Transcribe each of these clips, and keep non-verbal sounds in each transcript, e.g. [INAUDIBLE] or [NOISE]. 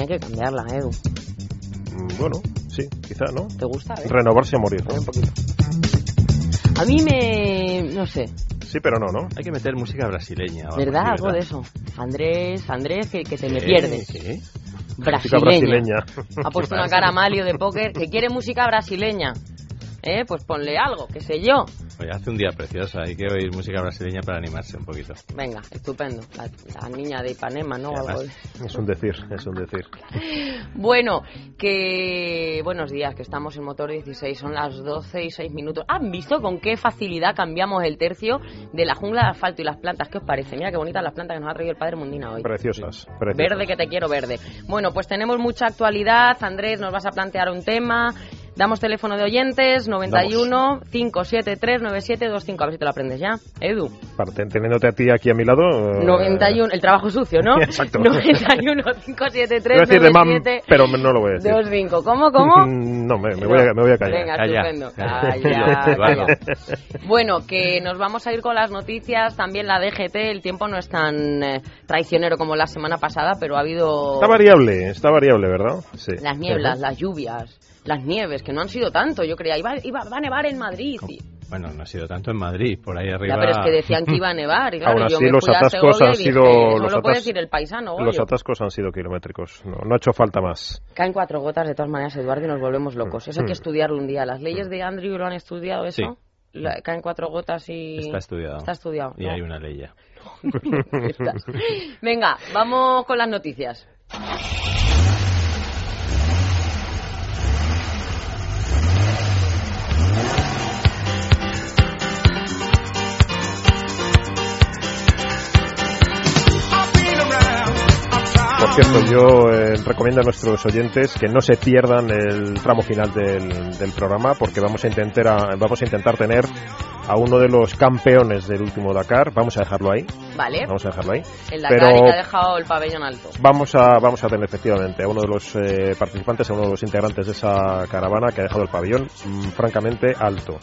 Hay que cambiarla, Edu. Mm, Bueno, sí, quizá, ¿no? ¿Te gusta? eh? Renovarse a morir, ¿no? Un poquito. A mí me... no sé, Sí, pero no, ¿no? Hay que meter música brasileña. algo ¿verdad? Algo de eso. Andrés, Andrés, que, que te me pierdes. sí. Música Brasileña. brasileña. Ha puesto [LAUGHS] una cara a Malio de póker que quiere música brasileña. ¿Eh? Pues ponle algo, qué sé yo. Hace un día precioso, hay que oír música brasileña para animarse un poquito. Venga, estupendo. La, la niña de Ipanema, ¿no? Además- Es un decir, es un decir. [LAUGHS] Bueno, que buenos días, que estamos en motor 16, son las 12 y 6 minutos. ¿Han visto con qué facilidad cambiamos el tercio de la jungla de asfalto y las plantas? ¿Qué os parece? Mira qué bonitas las plantas que nos ha traído el padre Mundina hoy. Preciosas, preciosas. Verde que te quiero verde. Bueno, pues tenemos mucha actualidad. Andrés, nos vas a plantear un tema. Damos teléfono de oyentes 91 573 9725. A ver si te lo aprendes ya. Edu. Teniéndote a ti aquí a mi lado... eh, 91, el trabajo sucio, ¿no? [LAUGHS] Exacto. 91 [LAUGHS] Iba a 573 decir de mam, 97 pero no lo voy a decir. 25. ¿Cómo, cómo? [LAUGHS] No, me, me voy a, me voy a callar. Venga, Calla. estupendo. Calla. Calla, Eduardo. calla. Bueno, que nos vamos a ir con las noticias. También la DGT, el tiempo no es tan eh, traicionero como la semana pasada, pero ha habido Está variable, está variable, ¿verdad? Sí. las nieblas, las lluvias, las nieves, que no han sido tanto. Yo creía, iba, iba, va a nevar en Madrid. Y- Bueno, no ha sido tanto en Madrid, por ahí arriba. Ya, pero es que decían que iba a nevar. Y [LAUGHS] claro, Aún yo así, me los atascos han dije, sido- Eso los atas- decir el paisano, Los Goyo". atascos han sido kilométricos. No, no ha hecho falta más. Caen cuatro gotas de todas maneras, Eduardo, y nos volvemos locos. Eso hay que Mm. estudiarlo un día. ¿Las leyes de Andrew lo han estudiado eso? Sí. La- caen cuatro gotas y... Está estudiado. Está estudiado. Y ¿no? hay una ley ya. [LAUGHS] Venga, vamos con las noticias. Cierto, yo eh, recomiendo a nuestros oyentes que no se pierdan el tramo final del, del programa porque vamos a intentar a- vamos a intentar tener a uno de los campeones del último Dakar. Vamos a dejarlo ahí. Vale. Vamos a dejarlo ahí. El Dakar Pero ha dejado el pabellón alto. vamos a vamos a tener efectivamente a uno de los eh, participantes, a uno de los integrantes de esa caravana que ha dejado el pabellón mm, francamente alto.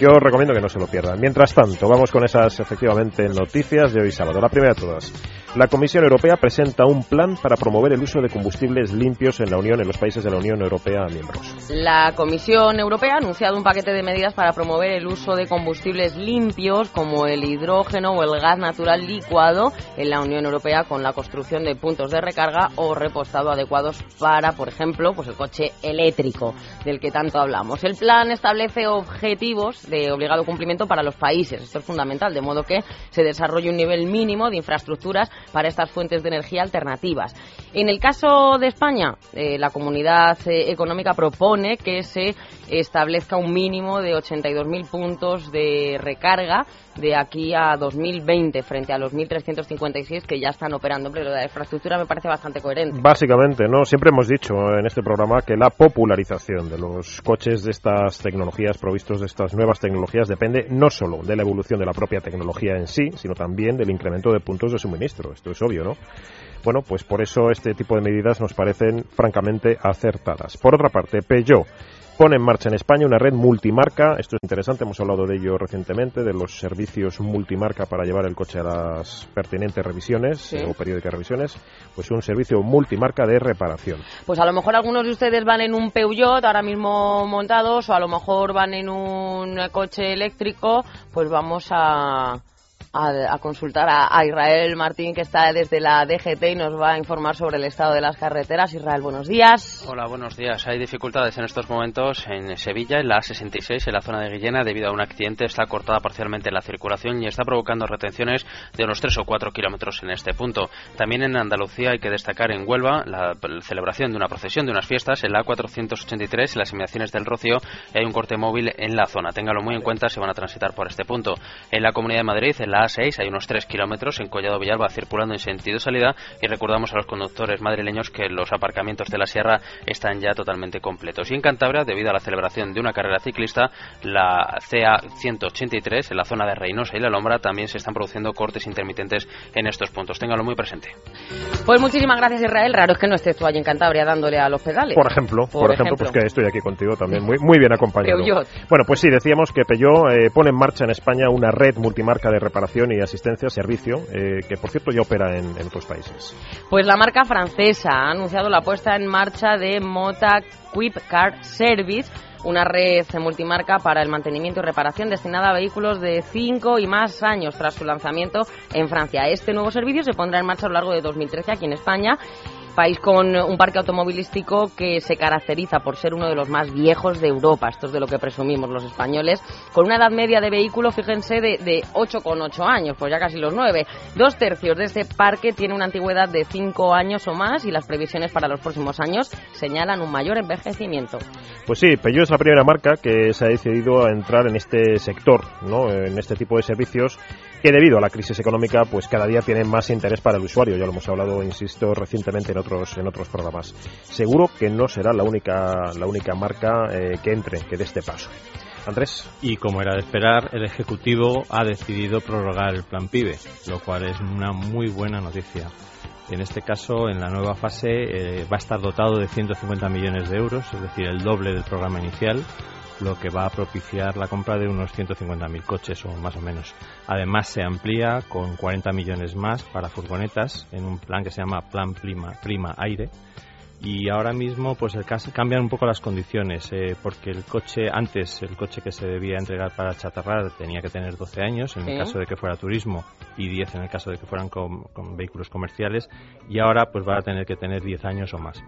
Yo recomiendo que no se lo pierdan. Mientras tanto, vamos con esas efectivamente noticias de hoy sábado. La primera de todas. La Comisión Europea presenta un plan para promover el uso de combustibles limpios en la Unión, en los países de la Unión Europea miembros. La Comisión Europea ha anunciado un paquete de medidas para promover el uso de combustibles limpios como el hidrógeno o el gas natural licuado en la Unión Europea con la construcción de puntos de recarga o repostado adecuados para, por ejemplo, pues el coche eléctrico del que tanto hablamos. El plan establece objetivos de obligado cumplimiento para los países. Esto es fundamental, de modo que se desarrolle un nivel mínimo de infraestructuras para estas fuentes de energía alternativas. En el caso de España, eh, la Comunidad eh, Económica propone que se establezca un mínimo de 82.000 puntos de recarga de aquí a 2020 frente a los 1.356 que ya están operando. Pero la infraestructura me parece bastante coherente. Básicamente, ¿no? Siempre hemos dicho en este programa que la popularización de los coches de estas tecnologías, provistos de estas nuevas tecnologías, depende no solo de la evolución de la propia tecnología en sí, sino también del incremento de puntos de suministro. Esto es obvio, ¿no? Bueno, pues por eso este tipo de medidas nos parecen francamente acertadas. Por otra parte, Peugeot pone en marcha en España una red multimarca. Esto es interesante, hemos hablado de ello recientemente, de los servicios multimarca para llevar el coche a las pertinentes revisiones Sí. eh, o periódicas revisiones. Pues un servicio multimarca de reparación. Pues a lo mejor algunos de ustedes van en un Peugeot ahora mismo montados o a lo mejor van en un coche eléctrico, pues vamos a a, consultar a, Israel Martín, que está desde la DGT y nos va a informar sobre el estado de las carreteras. Israel, buenos días. Hola, buenos días. Hay dificultades en estos momentos en Sevilla, en la A66, en la zona de Guillena, debido a un accidente. Está cortada parcialmente la circulación y está provocando retenciones de unos 3 o 4 kilómetros en este punto. También en Andalucía hay que destacar en Huelva la, celebración de una procesión de unas fiestas en la A483, en las inmediaciones del Rocío, y hay un corte móvil en la zona. Téngalo muy en cuenta si van a transitar por este punto. En la Comunidad de Madrid, en la 6 hay unos 3 kilómetros en Collado Villalba circulando en sentido salida y recordamos a los conductores madrileños que los aparcamientos de la sierra están ya totalmente completos. Y en Cantabria, debido a la celebración de una carrera ciclista, la CA 183 en la zona de Reynosa y La Lombra también se están produciendo cortes intermitentes en estos puntos. Téngalo muy presente. Pues muchísimas gracias Israel. Raro es que no estés tú allí en Cantabria dándole a los pedales. Por ejemplo, por, ejemplo, pues que estoy aquí contigo también muy, muy bien acompañado. Bueno, pues sí, decíamos que Peugeot eh, pone en marcha en España una red multimarca de reparación y asistencia, servicio, eh, que por cierto ya opera en, otros países. Pues la marca francesa ha anunciado la puesta en marcha de Mota Quip Car Service, una red multimarca para el mantenimiento y reparación destinada a vehículos de 5 y más años tras su lanzamiento en Francia. Este nuevo servicio se pondrá en marcha a lo largo de 2013 aquí en España país con un parque automovilístico que se caracteriza por ser uno de los más viejos de Europa, esto es de lo que presumimos los españoles, con una edad media de vehículo, fíjense, de, de 8,8 años, pues ya casi los 9. Dos tercios de este parque tiene una antigüedad de 5 años o más y las previsiones para los próximos años señalan un mayor envejecimiento. Pues sí, Peugeot es la primera marca que se ha decidido a entrar en este sector, ¿no? en este tipo de servicios que debido a la crisis económica, pues cada día tienen más interés para el usuario. Ya lo hemos hablado, insisto, recientemente en otros en otros programas. Seguro que no será la única la única marca eh, que entre, que dé este paso. Andrés. Y como era de esperar, el Ejecutivo ha decidido prorrogar el plan PIBE, lo cual es una muy buena noticia. En este caso, en la nueva fase, eh, va a estar dotado de 150 millones de euros, es decir, el doble del programa inicial, lo que va a propiciar la compra de unos 150.000 coches o más o menos. Además se amplía con 40 millones más para furgonetas en un plan que se llama Plan Prima, Prima Aire y ahora mismo pues el caso, cambian un poco las condiciones eh, porque el coche antes el coche que se debía entregar para chatarrar tenía que tener 12 años en el caso de que fuera turismo y 10 en el caso de que fueran con, vehículos comerciales y ahora pues va a tener que tener 10 años o más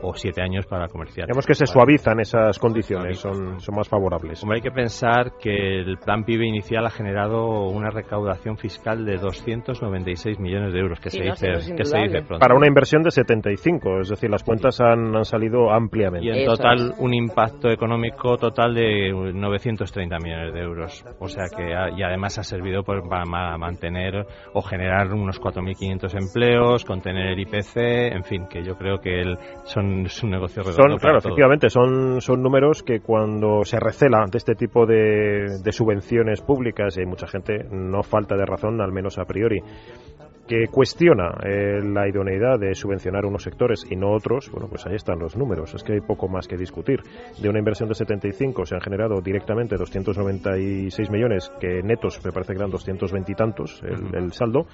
o 7 años para comercial. Vemos que se suavizan esas condiciones, son, son más favorables. Como hay que pensar que el plan PIB inicial ha generado una recaudación fiscal de 296 millones de euros que, se, dice, que se dice pronto. Para una inversión de 75, es decir, las cuentas han, han salido ampliamente. Y en total un impacto económico total de 930 millones de euros. O sea que y además ha servido pues, para mantener o generar unos 4.500 empleos, contener el IPC, en fin, que yo creo que el, son es un negocio redondo. Son, claro, efectivamente, son, son números que cuando se recela de este tipo de, de subvenciones públicas, y hay mucha gente, no falta de razón, al menos a priori, que cuestiona eh, la idoneidad de subvencionar unos sectores y no otros, bueno, pues ahí están los números. Es que hay poco más que discutir. De una inversión de 75 se han generado directamente 296 millones, que netos me parece que eran 220 y tantos el, saldo,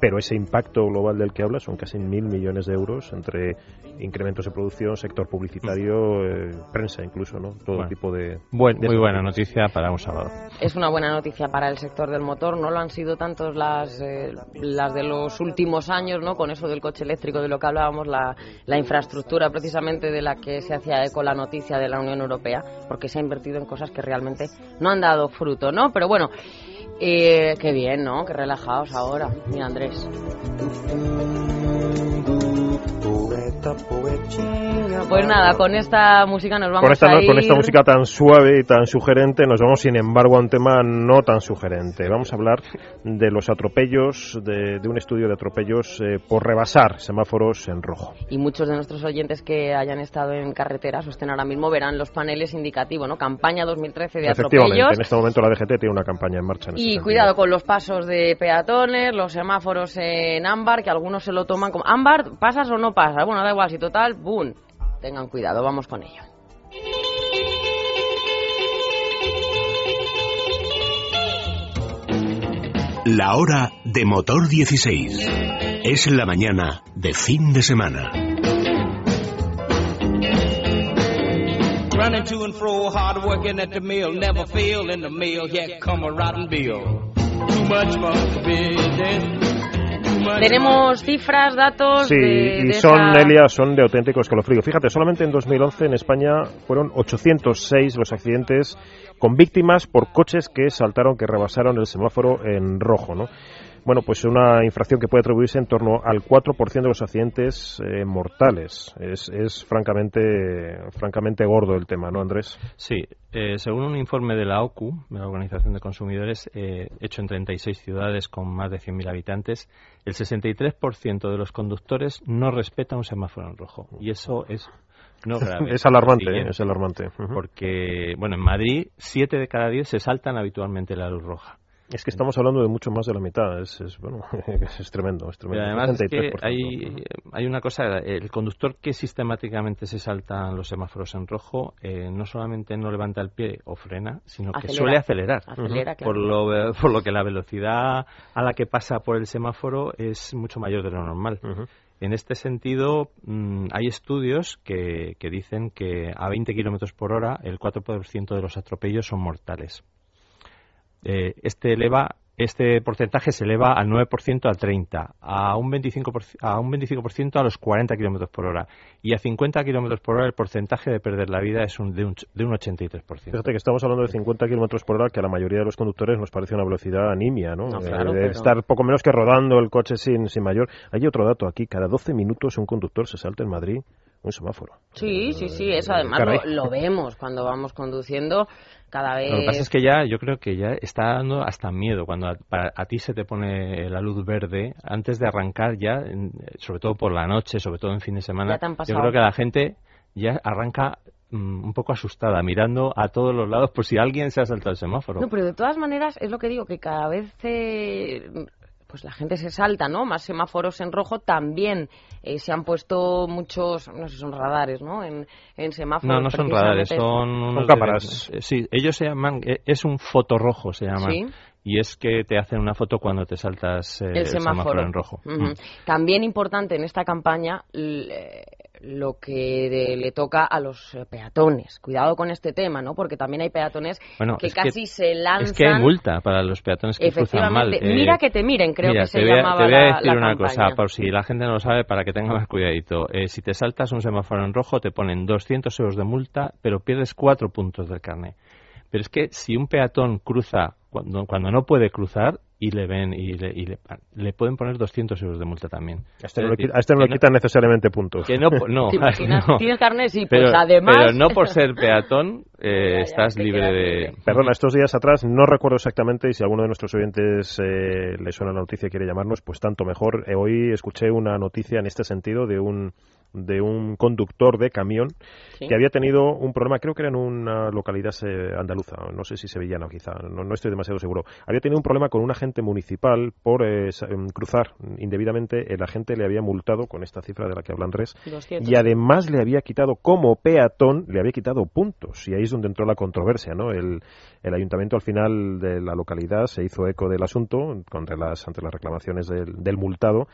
pero ese impacto global del que habla son casi mil millones de euros entre incrementos de producción, sector publicitario, eh, prensa incluso, ¿no? Todo tipo de. muy buena noticia para un sábado. Es una buena noticia para el sector del motor. No lo han sido tantos las, eh, las de los los últimos años, ¿no? Con eso del coche eléctrico de lo que hablábamos, la, infraestructura precisamente de la que se hacía eco la noticia de la Unión Europea, porque se ha invertido en cosas que realmente no han dado fruto, ¿no? Pero bueno, eh, qué bien, ¿no? Qué relajados ahora. Mira, Andrés. Pues nada, con esta música nos vamos con esta, a ir... Con esta música tan suave y tan sugerente nos vamos, sin embargo, a un tema no tan sugerente. Vamos a hablar de los atropellos, de, un estudio de atropellos eh, por rebasar semáforos en rojo. Y muchos de nuestros oyentes que hayan estado en carreteras o estén ahora mismo verán los paneles indicativos, ¿no? Campaña 2013 de atropellos. en este momento la DGT tiene una campaña en marcha. y cuidado con los pasos de peatones, los semáforos en ámbar, que algunos se lo toman como... Ámbar, ¿pasas o no pasas? Bueno, da igual, si total, ¡boom! Tengan cuidado, vamos con ello. La hora de motor 16. Es la mañana de fin de semana. Running to and fro, hard working at the mill, never fail in the mill, yet come a rotten bill. Tenemos cifras, datos. Sí, de, y de son, esa- Nelia, son de auténtico escalofrío. Fíjate, solamente en 2011 en España fueron 806 los accidentes con víctimas por coches que saltaron, que rebasaron el semáforo en rojo, ¿no? Bueno, pues una infracción que puede atribuirse en torno al 4% de los accidentes eh, mortales. Es, es francamente, francamente gordo el tema, ¿no, Andrés? Sí, eh, según un informe de la OCU, de la Organización de Consumidores, eh, hecho en 36 ciudades con más de 100.000 habitantes, el 63% de los conductores no respeta un semáforo en rojo. Y eso es no [LAUGHS] grave. Es alarmante, siguiente, es alarmante. Porque, bueno, en Madrid, 7 de cada 10 se saltan habitualmente la luz roja. Es que estamos hablando de mucho más de la mitad. Es, es, bueno, [LAUGHS] es, tremendo, es tremendo. además es que 63%. hay, hay una cosa, el conductor que sistemáticamente se saltan los semáforos en rojo, eh, no solamente no levanta el pie o frena, sino que suele acelerar. Acelera, claro. Por lo, [LAUGHS] por lo que la velocidad a la que pasa por el semáforo es mucho mayor de lo normal. En este sentido, mm, hay estudios que, que dicen que a 20 kilómetros por hora el 4% de los atropellos son mortales. Eh, este eleva este porcentaje se eleva al 9% al 30, a un 25%, a un 25% a los 40 kilómetros por hora y a 50 kilómetros por hora el porcentaje de perder la vida es un, de, un, de un 83%. Fíjate que estamos hablando de 50 kilómetros por hora, que a la mayoría de los conductores nos parece una velocidad nimia, ¿no? No, Eh, claro, de pero- estar poco menos que rodando el coche sin, sin mayor. Hay otro dato aquí: cada 12 minutos un conductor se salta en Madrid un semáforo. Sí, sí, sí, eso además Caray. lo, lo vemos cuando vamos conduciendo cada vez. Lo que pasa es que ya, yo creo que ya está dando hasta miedo cuando a, para- a ti se te pone la luz verde antes de arrancar ya, en- sobre todo por la noche, sobre todo en fin de semana. Yo creo que la gente ya arranca mm, un poco asustada, mirando a todos los lados por si alguien se ha saltado el semáforo. No, pero de todas maneras es lo que digo, que cada vez eh, pues la gente se salta, ¿no? Más semáforos en rojo. También eh, se han puesto muchos, no sé, son radares, ¿no? En, en semáforos. No, no son radares, son unos de- cámaras. eh, sí, ellos se llaman, eh, es un fotorrojo se llama. Sí. Y es que te hacen una foto cuando te saltas eh, el semáforo. en rojo. Mm. También importante en esta campaña lo que le toca a los eh, peatones. Cuidado con este tema, ¿no? Porque también hay peatones Bueno, que casi se lanzan. Es que hay multa para los peatones que cruzan mal. Eh, Mira que te miren, creo Mira, que se a, llamaba te voy a decir la una campaña. cosa, por si la gente no lo sabe, para que tenga más cuidadito. Eh, si te saltas un semáforo en rojo, te ponen 200 euros de multa, pero pierdes cuatro puntos del carnet. Pero es que si un peatón cruza cuando, cuando no puede cruzar y le ven y le, y le, le pueden poner 200 euros de multa también. A este Es no le, decir, a este no le que quitan necesariamente puntos. que no, no, [LAUGHS] [LAUGHS] no. ¿Tienes carnet? Sí, pues Pero, además... pero no por [LAUGHS] ser peatón eh, Ya, ya, estás libre de... Perdona, estos días atrás, no recuerdo exactamente, y si alguno de nuestros oyentes eh, le suena la noticia y quiere llamarnos, pues tanto mejor. Eh, hoy escuché una noticia en este sentido de un de un conductor de camión Sí. que había tenido un problema, creo que era en una localidad eh, andaluza, no sé si sevillana o quizá, no, no estoy demasiado seguro. Había tenido un problema con un agente municipal por eh, em, cruzar indebidamente. El agente le había multado con esta cifra de la que habla Andrés 200. y además le había quitado como peatón, le había quitado puntos. Y ahí es donde entró la controversia, ¿no? El, el ayuntamiento al final de la localidad se hizo eco del asunto contra las, ante las reclamaciones del, del multado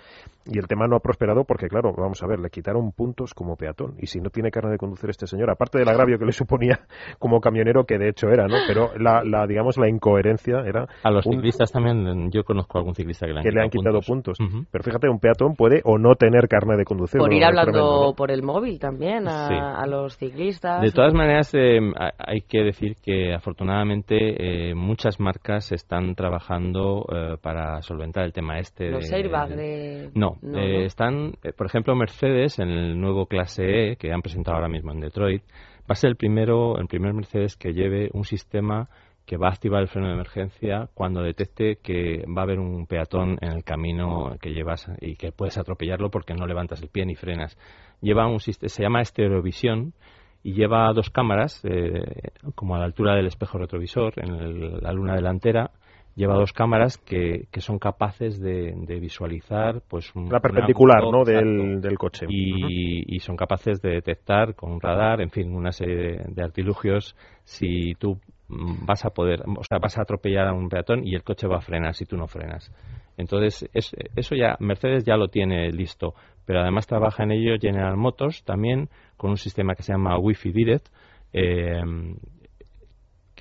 y el tema no ha prosperado porque, claro, vamos a ver, le quitaron puntos como peatón. Y si no tiene carne de conducir este señor, aparte del agravio que le suponía como camionero, que de hecho era, ¿no? Pero la, la digamos, la incoherencia era A los un- ciclistas también, yo conozco a algún ciclista que le han que le quitado han quitado puntos. Pero fíjate, un peatón puede o no tener carne de conducir. Por ir hablando tremendo, ¿no? por el móvil también a, Sí. a los ciclistas. De todas maneras, eh, ha- hay que decir que afortunadamente eh, muchas marcas están trabajando eh, para solventar el tema este. Los de- airbags de... No, No, eh, ¿no? están, eh, por ejemplo, Mercedes en el nuevo clase E que han presentado ahora mismo en Detroit va a ser el primero, el primer Mercedes que lleve un sistema que va a activar el freno de emergencia cuando detecte que va a haber un peatón en el camino que llevas y que puedes atropellarlo porque no levantas el pie ni frenas. Lleva un sist- se llama Estereovisión y lleva dos cámaras eh, como a la altura del espejo retrovisor en el- la luna delantera lleva dos cámaras que, que son capaces de, de visualizar pues un, La perpendicular, ¿no? Del, del coche. Y, y son capaces de detectar con un radar, en fin, una serie de, de artilugios si tú mm, vas a poder, o sea, vas a atropellar a un peatón y el coche va a frenar si tú no frenas. Entonces, es- eso ya, Mercedes ya lo tiene listo, pero además trabaja en ello General Motors también con un sistema que se llama Wi-Fi Direct, eh,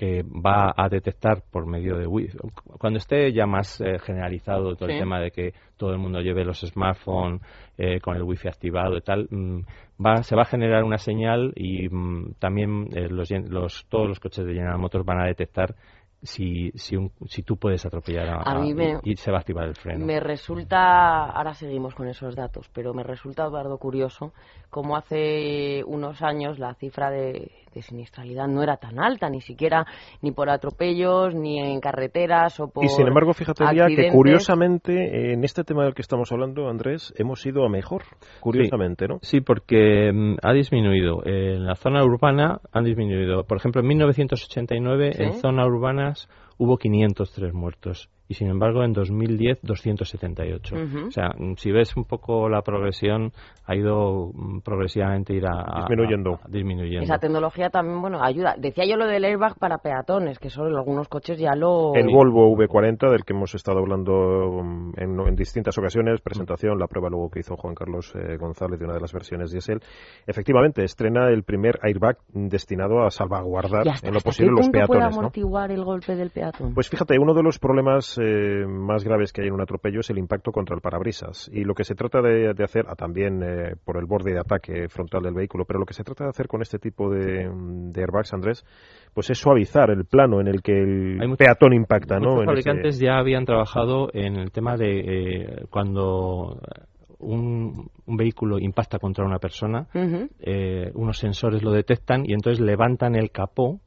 que va a detectar por medio de Wi-Fi. Cuando esté ya más eh, generalizado todo el tema de que todo el mundo lleve los smartphones eh, con el Wi-Fi activado y tal, mm, va, se va a generar una señal y mm, también eh, los, los, todos los coches de General Motors van a detectar si, si, si tú puedes atropellar a, y, se va a activar el freno. Me resulta, ahora seguimos con esos datos, pero me resulta, Eduardo, curioso cómo hace unos años la cifra de, de siniestralidad no era tan alta, ni siquiera ni por atropellos, ni en carreteras o por. Y sin embargo, fíjate ya que curiosamente en este tema del que estamos hablando, Andrés, hemos ido a mejor. Curiosamente, ¿no? Sí, porque mm, ha disminuido. En la zona urbana han disminuido. Por ejemplo, en 1989 en zonas urbanas hubo 503 muertos y sin embargo en 2010 278. O sea, si ves un poco la progresión, ha ido mm, progresivamente ir a, disminuyendo. disminuyendo. Esa tecnología también, bueno, ayuda. Decía yo lo del airbag para peatones, que son algunos coches ya lo... El Volvo V40, del que hemos estado hablando mm, en, distintas ocasiones, presentación, la prueba luego que hizo Juan Carlos eh, González de una de las versiones diésel, efectivamente estrena el primer airbag destinado a salvaguardar en lo posible los peatones. puede amortiguar el golpe del peatón? Pues fíjate, uno de los problemas eh, más graves que hay en un atropello es el impacto contra el parabrisas. Y lo que se trata de, hacer, ah, también eh, por el borde de ataque frontal del vehículo, pero lo que se trata de hacer con este tipo de, airbags, Andrés, pues es suavizar el plano en el que el peatón impacta. Muchos fabricantes ya habían trabajado en el tema de eh, cuando un, vehículo impacta contra una persona, unos sensores lo detectan y entonces levantan el capó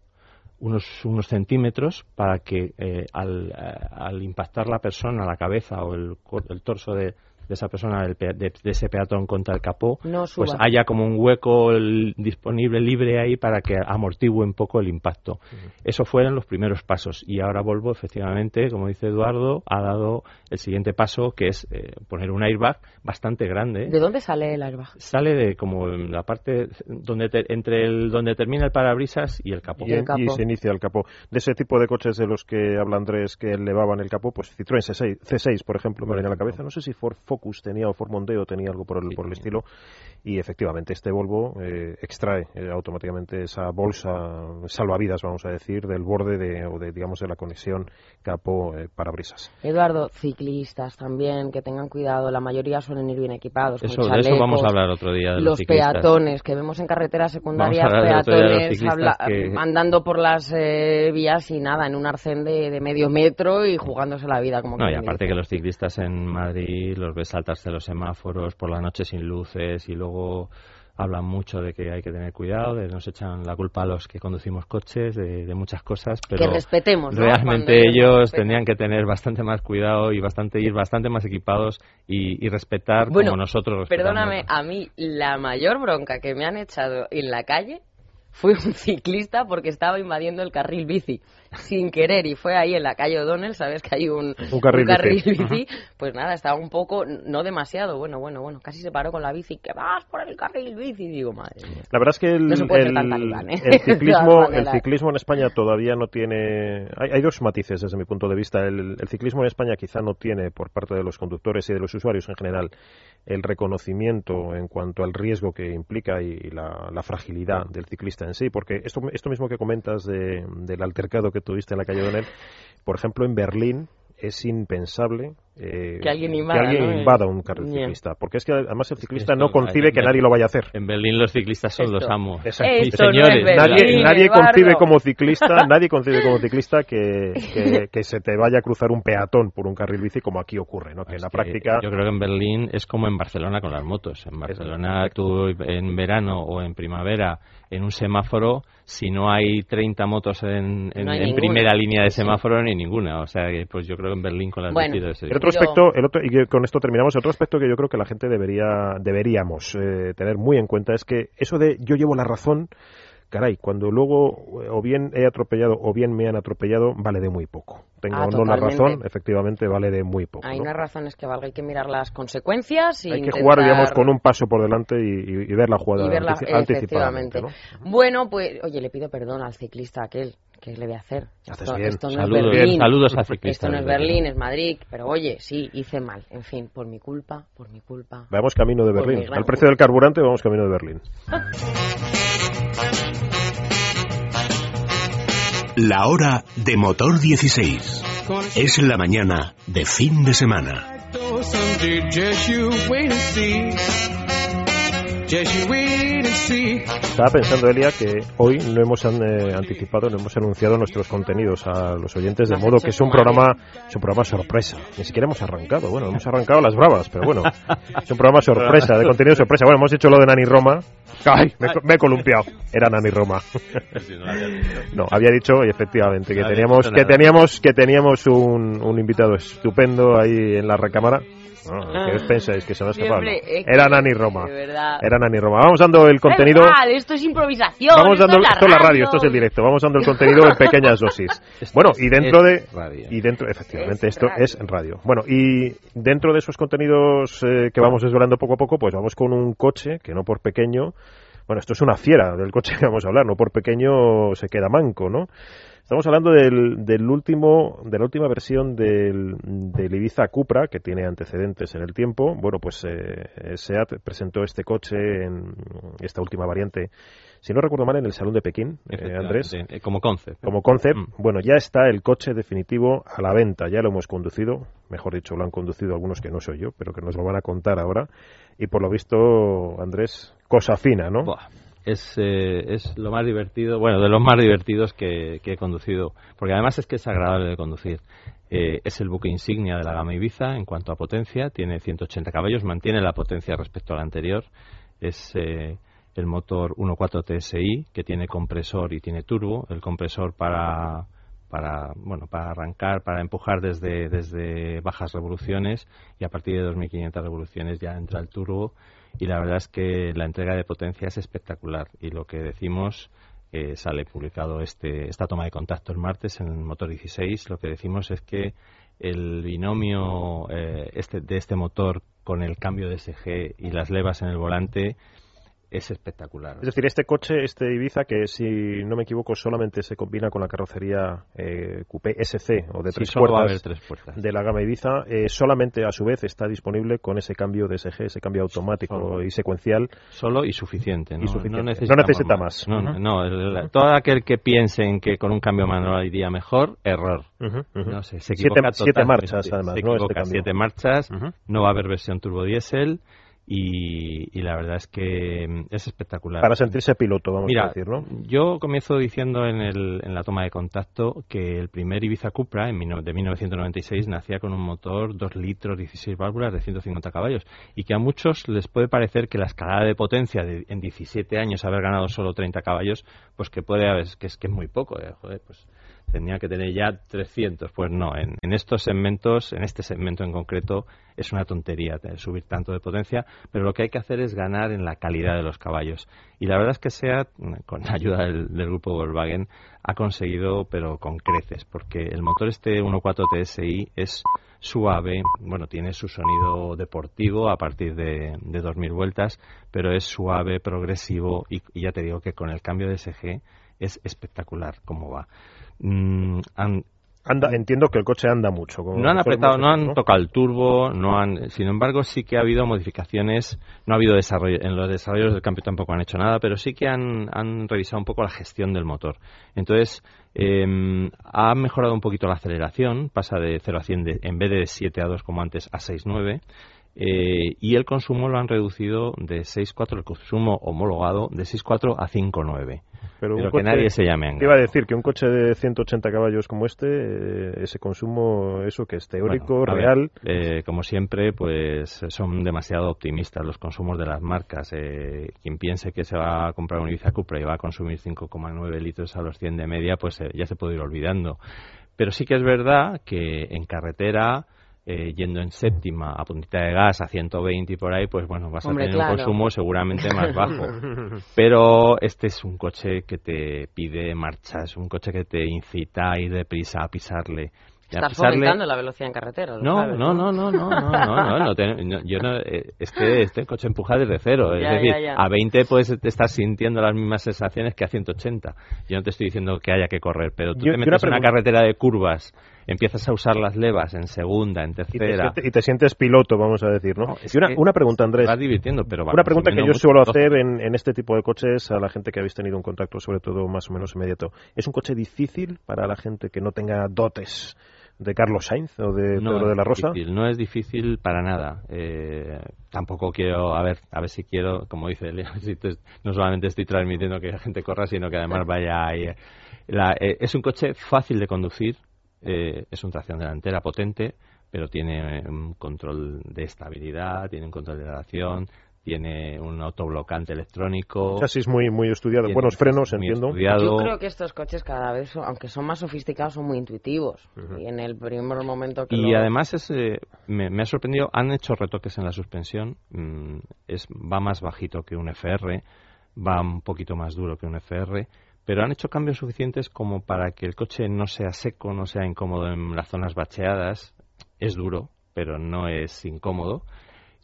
unos, unos centímetros para que eh, al, eh, al, impactar la persona, la cabeza o el, el torso de, de esa persona, de, ese peatón contra el capó, pues haya como un hueco disponible libre ahí para que amortigue un poco el impacto. Eso fueron los primeros pasos y ahora Volvo efectivamente, como dice Eduardo, ha dado el siguiente paso que es eh, poner un airbag bastante grande. ¿De dónde sale el airbag? Sale de como la parte donde entre el donde termina el parabrisas y el capó. Y, se inicia el capó. De ese tipo de coches de los que habla Andrés que elevaban el capó, pues Citroën C6, C6 por ejemplo, me viene a la cabeza. No sé si Ford Focus tenía o Ford Mondeo tenía algo por el, por el estilo y efectivamente este Volvo eh, extrae eh, automáticamente esa bolsa salvavidas, vamos a decir, del borde de, o de, digamos, de la conexión capó-parabrisas. Eh, Eduardo, ciclistas también, que tengan cuidado, la mayoría suelen ir bien equipados. Eso, de eso vamos a hablar otro día. De los, peatones, que vemos en carreteras secundarias, peatones andando por las vías y nada, en un arcén de, medio metro y jugándose la vida como No, y aparte que los ciclistas en Madrid los ves saltarse los semáforos por la noche sin luces y luego hablan mucho de que hay que tener cuidado, de nos echan la culpa a los que conducimos coches, de, muchas cosas, pero que respetemos, realmente ellos tendrían que tener bastante más cuidado y bastante ir bastante más equipados y, respetar como nosotros. Perdóname, a mí la mayor bronca que me han echado en la calle fue un [LAUGHS] ciclista porque estaba invadiendo el carril bici sin querer y fue ahí en la calle O'Donnell, sabes que hay un, carril, bici, pues nada, estaba un poco, no demasiado, bueno, bueno, bueno, casi se paró con la bici, que vas por el carril bici, digo, madre mía. La verdad es que el, ¿eh? ciclismo, [LAUGHS] el ciclismo en España todavía no tiene, hay, dos matices desde mi punto de vista, el, ciclismo en España quizá no tiene por parte de los conductores y de los usuarios en general el reconocimiento en cuanto al riesgo que implica y la, fragilidad del ciclista en sí, porque esto, esto mismo que comentas del altercado que tuviste en la calle Donel, por ejemplo, en Berlín es impensable eh, que alguien invada, un carril ciclista. Porque es que además el ciclista no concibe que nadie lo vaya a hacer. En Berlín los ciclistas son los amos. señores, nadie, concibe como ciclista, [LAUGHS] nadie concibe como ciclista que, [LAUGHS] que, se te vaya a cruzar un peatón por un carril bici como aquí ocurre, ¿no? Que en la práctica... Yo creo que en Berlín es como en Barcelona con las motos. En Barcelona tú en verano o en primavera en un semáforo, si no hay 30 motos en, primera línea de semáforo, ni ninguna. O sea, pues yo creo que en Berlín con las bueno, otro aspecto, el otro, y con esto terminamos, otro aspecto que yo creo que la gente debería, deberíamos eh, tener muy en cuenta es que eso de yo llevo la razón, caray, cuando luego eh, o bien he atropellado o bien me han atropellado, vale de muy poco. Tengo ah, no la razón, efectivamente vale de muy poco. Hay una razón es que valga, hay que mirar las consecuencias y Hay que jugar, digamos, con un paso por delante y, ver la jugada anticipadamente. Bueno, pues, oye, le pido perdón al ciclista aquel ¿qué le voy a hacer? Esto, no saludos, es Berlín. Saludos a Esto no es Berlín, es Madrid. Pero oye, sí, hice mal. En fin, por mi culpa, por mi culpa. Vamos camino de Berlín. Al precio del carburante vamos camino de Berlín. La hora de motor 16. Es la mañana de fin de semana. Estaba pensando, Elia, que hoy no hemos eh, anticipado, no hemos anunciado nuestros contenidos a los oyentes, de modo que es un programa, es un programa sorpresa. Ni siquiera hemos arrancado. Bueno, hemos arrancado las bravas, pero bueno, es un programa sorpresa, de contenido sorpresa. Bueno, hemos hecho lo de Nani Roma. ¡Ay! Me, me he columpiado. Era Nani Roma. No, había dicho, y efectivamente, que teníamos, que teníamos, que teníamos un, un invitado estupendo ahí en la recámara. No, ¿Qué os pensáis? Que se me ha escapado. Era Nani Roma. Era Nani Roma. Vamos dando el contenido. Esto es improvisación. Vamos esto dando, es la esto es la radio, esto es el directo. Vamos dando el contenido en pequeñas dosis. [LAUGHS] Bueno, y dentro de y dentro, efectivamente, Es esto es radio. Bueno, y dentro de esos contenidos eh, que vamos desvelando poco a poco, pues vamos con un coche que no por pequeño, bueno, esto es una fiera del coche que vamos a hablar, no por pequeño se queda manco, ¿no? Estamos hablando del, del último, de la última versión del, del Ibiza Cupra, que tiene antecedentes en el tiempo. Bueno, pues eh, SEAT presentó este coche en esta última variante, si no recuerdo mal, en el Salón de Pekín, eh, Andrés. Eh, Como concept. Como concept, Mm. bueno, ya está el coche definitivo a la venta, ya lo hemos conducido, mejor dicho, lo han conducido algunos que no soy yo, pero que nos lo van a contar ahora. Y por lo visto, Andrés, cosa fina, ¿no? Buah, es, eh, es lo más divertido, bueno, de los más divertidos que, que he conducido, porque además es que es agradable de conducir. Eh, es el buque insignia de la gama Ibiza en cuanto a potencia, tiene 180 caballos, mantiene la potencia respecto al anterior, es eh, el motor 1.4 TSI que tiene compresor y tiene turbo, el compresor para para bueno para arrancar para empujar desde desde bajas revoluciones y a partir de 2500 revoluciones ya entra el turbo y la verdad es que la entrega de potencia es espectacular. Y lo que decimos eh, sale publicado este esta toma de contacto el martes en el motor 16 lo que decimos es que el binomio eh, este de este motor con el cambio de SG y las levas en el volante es espectacular Es decir, este coche, este Ibiza, que si no me equivoco solamente se combina con la carrocería eh, Coupé SC o de Sí, tres solo va a haber puertas tres puertas de la gama Ibiza, eh, solamente a su vez está disponible con ese cambio de SG, ese cambio automático Solo. y secuencial. solo y suficiente. No, Y suficiente. No, No necesita, necesita más. No, no, el- el- todo aquel que piense en que con un cambio manual iría mejor, error. No sé, se Siete- equivoca siete marchas, además, Se ¿no? Este siete marchas, no va a haber versión turbo diésel y, y la verdad es que mm, es espectacular. Para sentirse piloto, vamos Mira, a decir, ¿no? yo comienzo diciendo en, el- en la toma de contacto que el primer Ibiza Cupra en de 1996 nacía con un motor 2 litros 16 válvulas de 150 caballos y que a muchos les puede parecer que la escalada de potencia de, en 17 años haber ganado solo 30 caballos pues que puede haber, que es que es muy poco eh, joder, pues tenía que tener ya 300 pues no en, estos segmentos en este segmento en concreto es una tontería subir tanto de potencia pero lo que hay que hacer es ganar en la calidad de los caballos y la verdad es que SEAT, con la ayuda del, del grupo Volkswagen, ha conseguido, pero con creces, porque el motor este 1.4 TSI es suave, bueno, tiene su sonido deportivo a partir de, de 2.000 vueltas, pero es suave, progresivo y, y ya te digo que con el cambio de SG es espectacular cómo va. Mm, han, Anda, entiendo que el coche anda mucho. como no han apretado, no han tocado el turbo, no han, sin embargo sí que ha habido modificaciones, no ha habido desarrollo, en los desarrollos del cambio tampoco han hecho nada, pero sí que han, han revisado un poco la gestión del motor. Entonces, eh, ha mejorado un poquito la aceleración, pasa de 0 a 100 de- en vez de 7 a 2 como antes a 6,9. Eh, y el consumo lo han reducido de 6,4, el consumo homologado de 6,4 a 5,9. Pero, Pero que nadie se llame Te iba a engaño. decir que un coche de 180 caballos como este, eh, ese consumo, eso que es teórico, Bueno, real. ver, eh, como siempre, pues son demasiado optimistas los consumos de las marcas. Eh, quien piense que se va a comprar un Ibiza Cupra y va a consumir 5,9 litros a los 100 de media, pues ya se puede ir olvidando. Pero sí que es verdad que en carretera, eh, yendo en séptima a puntita de gas a 120 y por ahí, pues bueno, vas Hombre, a tener claro. un consumo seguramente más [LAUGHS] bajo. [LAUGHS] Pero este es un coche que te pide marcha, es un coche que te incita a ir deprisa, a pisarle. Estás pisarle- fomentando la velocidad en carretera. no, sabes, no, no, no, no, no, no, no, no te- no, yo no, eh, este, este coche empuja desde cero, es Ya, decir, ya, ya. a 20 puedes estar sintiendo las mismas sensaciones que a 180. Yo no te estoy diciendo que haya que correr, pero tú Yo- te metes en una una pregunta. carretera de curvas empiezas a usar las levas en segunda, en tercera. Y te, sientes piloto, vamos a decir, ¿no? y una, una, pregunta, Andrés. Vas divirtiendo, pero Una pregunta que yo suelo hacer en, en, este tipo de coches a la gente que habéis tenido un contacto, sobre todo más o menos inmediato. ¿Es un coche difícil para la gente que no tenga dotes? de Carlos Sainz o de Pedro de la Rosa? no es difícil para nada. Eh, tampoco quiero, a ver, a ver si quiero, como dice Leo, [LAUGHS] no solamente estoy transmitiendo que la gente corra, sino que además vaya ahí. Eh, es un coche fácil de conducir, eh, es un tracción delantera potente, pero tiene un control de estabilidad, tiene un control de relación, tiene un autoblocante electrónico. Chasis muy, muy estudiado, buenos frenos, entiendo. Yo creo que estos coches cada vez, aunque son más sofisticados, son muy intuitivos. Y en el primer momento que Y además es, eh, me, ha sorprendido, han hecho retoques en la suspensión, mm, es, va más bajito que un FR, va un poquito más duro que un FR, pero han hecho cambios suficientes como para que el coche no sea seco, no sea incómodo en las zonas bacheadas. Es duro, pero no es incómodo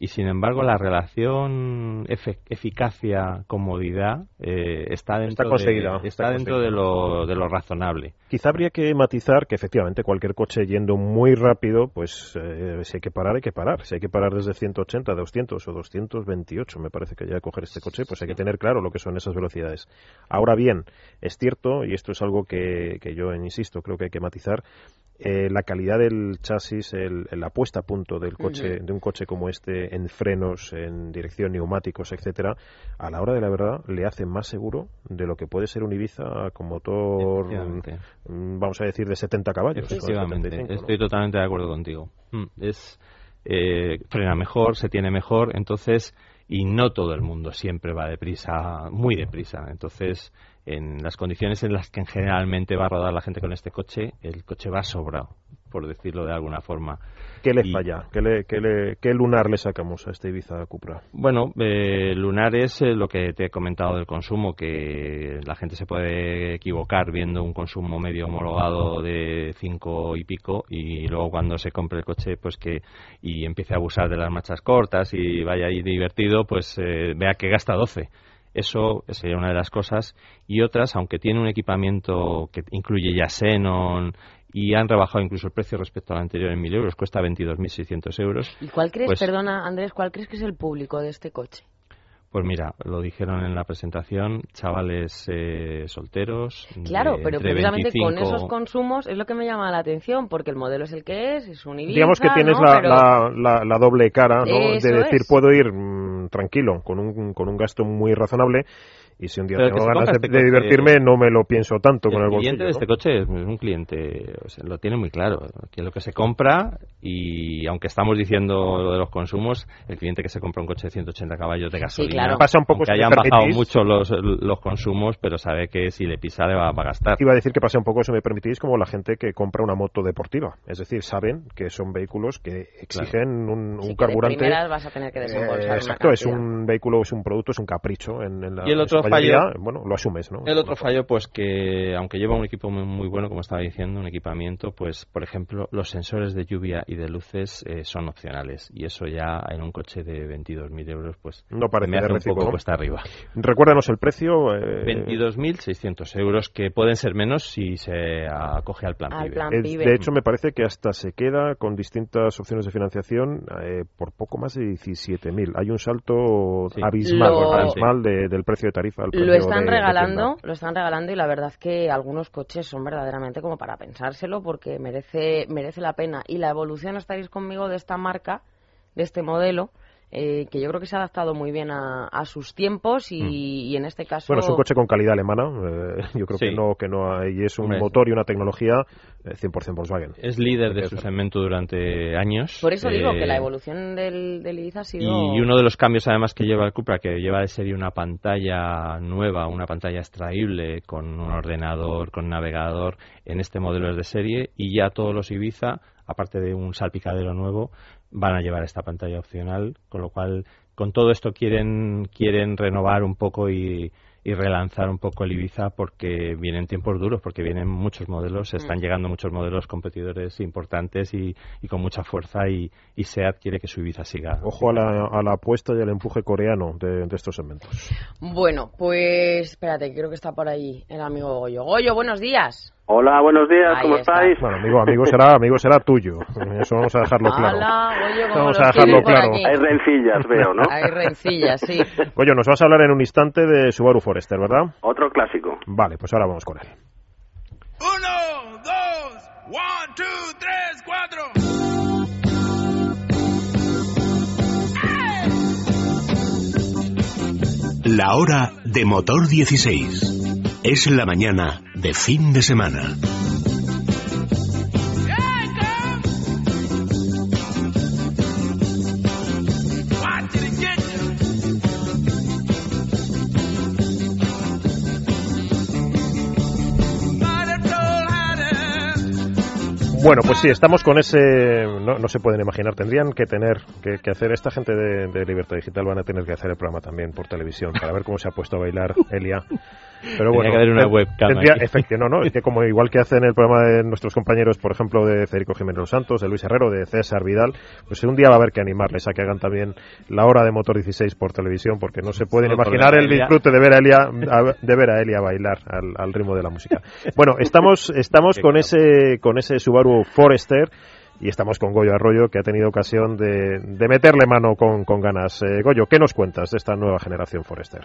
y sin embargo la relación eficacia-comodidad eh, está dentro, conseguida, de, está, dentro de, lo, de lo razonable. Quizá habría que matizar que efectivamente cualquier coche yendo muy rápido, pues eh, si hay que parar, hay que parar. Si hay que parar desde 180, 200 o 228, me parece que ya coger este coche, pues hay que tener claro lo que son esas velocidades. Ahora bien, es cierto, y esto es algo que, que yo insisto, creo que hay que matizar, eh, la calidad del chasis, el, la puesta a punto del coche, de un coche como este, en frenos, en dirección, neumáticos, etcétera, a la hora de la verdad le hace más seguro de lo que puede ser un Ibiza con motor, mm, vamos a decir, de 70 caballos. estoy totalmente de acuerdo contigo. Mm, es eh, frena mejor, se tiene mejor, entonces y no todo el mundo siempre va deprisa, muy deprisa. Entonces, en las condiciones en las que generalmente va a rodar la gente con este coche, el coche va sobrado, por decirlo de alguna forma. ¿Qué le falla? ¿Qué, lunar le sacamos a este Ibiza Cupra? Bueno, eh, lunar es eh, lo que te he comentado del consumo, que la gente se puede equivocar viendo un consumo medio homologado de 5 y pico y luego cuando se compre el coche pues que y empiece a abusar de las marchas cortas y vaya ahí divertido, pues eh, vea que gasta 12 eso sería una de las cosas. Y otras, aunque tiene un equipamiento que incluye ya Xenon y han rebajado incluso el precio respecto al anterior en 1.000 euros, cuesta 22.600 euros. ¿Y cuál crees, pues perdona Andrés, cuál crees que es el público de este coche? Pues mira, lo dijeron en la presentación, chavales eh, solteros. Claro, pero precisamente con esos consumos es lo que me llama la atención, porque el modelo es el que es, es un Ibiza, Digamos que tienes la, la, doble cara, ¿no? De decir, puedo ir mm, tranquilo, con un, con un gasto muy razonable, y si un día tengo ganas de, este divertirme, no me lo pienso tanto con el bolsillo. El cliente de este coche es un cliente, lo tiene muy claro, que es lo que se compra y aunque estamos diciendo lo de los consumos, el cliente que se compra un coche de 180 caballos de gasolina, pasa un poco que hayan bajado mucho los, los consumos, pero sabe que si le pisa le va, a gastar. Iba a decir que pasa un poco, si me permitís, como la gente que compra una moto deportiva, es decir, saben que son vehículos que exigen un, un carburante. vas a tener que desembolsar eh, exacto, es un vehículo, es un producto, es un capricho en, en la. Y el otro fallo, bueno, lo asumes, ¿no? El otro fallo, pues que aunque lleva un equipo muy, bueno, como estaba diciendo, un equipamiento, pues por ejemplo, los sensores de lluvia y de luces eh, son opcionales y eso ya en un coche de 22.000 euros, pues no parece me hace un poco cuesta arriba. Recuérdanos el precio. Eh... 22.600 euros, que pueden ser menos si se acoge al plan, PIBE. De hecho, me parece que hasta se queda con distintas opciones de financiación eh, por poco más de 17.000. Hay un salto abismal, del precio de tarifa lo están regalando, lo están regalando y la verdad que algunos coches son verdaderamente como para pensárselo porque merece merece la pena. Y la evolución estaréis conmigo de esta marca, de este modelo eh, que yo creo que se ha adaptado muy bien a, sus tiempos mm. y, en este caso... Bueno, es un coche con calidad alemana, eh, yo creo que no que no hay, es un motor y una tecnología 100% eh, Volkswagen. Es líder de su segmento durante años. Por eso digo que la evolución del, del Ibiza ha sido... Y, uno de los cambios además que lleva el Cupra, que lleva de serie una pantalla nueva, una pantalla extraíble con un ordenador, con navegador, en este modelo es de serie y ya todos los Ibiza aparte de un salpicadero nuevo, van a llevar esta pantalla opcional, con lo cual con todo esto quieren quieren renovar un poco y, relanzar un poco el Ibiza porque vienen tiempos duros, porque vienen muchos modelos, mm. están llegando muchos modelos competidores importantes y, con mucha fuerza y, y, SEAT quiere que su Ibiza siga. Ojo a la, a la apuesta y al empuje coreano de, de, estos eventos. Bueno, pues espérate, creo que está por ahí el amigo Goyo. Goyo, buenos días. Hola, buenos días, ¿cómo estáis? Bueno, amigo, amigo será, amigo será tuyo. Eso vamos a dejarlo claro. vamos a dejarlo claro. Hay rencillas, veo, ¿no? Hay rencillas, sí. [LAUGHS] Oye, nos vas a hablar en un instante de Subaru Forester, ¿verdad? Otro clásico. Vale, pues ahora vamos con él. Uno, dos, one, two, tres, cuatro. La hora de motor 16. Es la mañana de fin de semana. Bueno, pues sí, estamos con ese. No, se pueden imaginar, tendrían que tener que, hacer. Esta gente de, de, Libertad Digital van a tener que hacer el programa también por televisión para ver cómo se ha puesto a bailar Elia pero bueno, que haber una webcam. Tendría, efecto, no, no, es que como igual que hacen el programa de nuestros compañeros, por ejemplo, de Federico Jiménez Los Santos, de Luis Herrero, de César Vidal, pues un día va a haber que animarles a que hagan también la hora de Motor 16 por televisión, porque no se pueden imaginar el disfrute de ver a Elia, de ver a Elia bailar al, ritmo de la música. Bueno, estamos, estamos con ese, con ese Subaru Forester y estamos con Goyo Arroyo, que ha tenido ocasión de, meterle mano con, con ganas. Eh, Goyo, ¿qué nos cuentas de esta nueva generación Forester?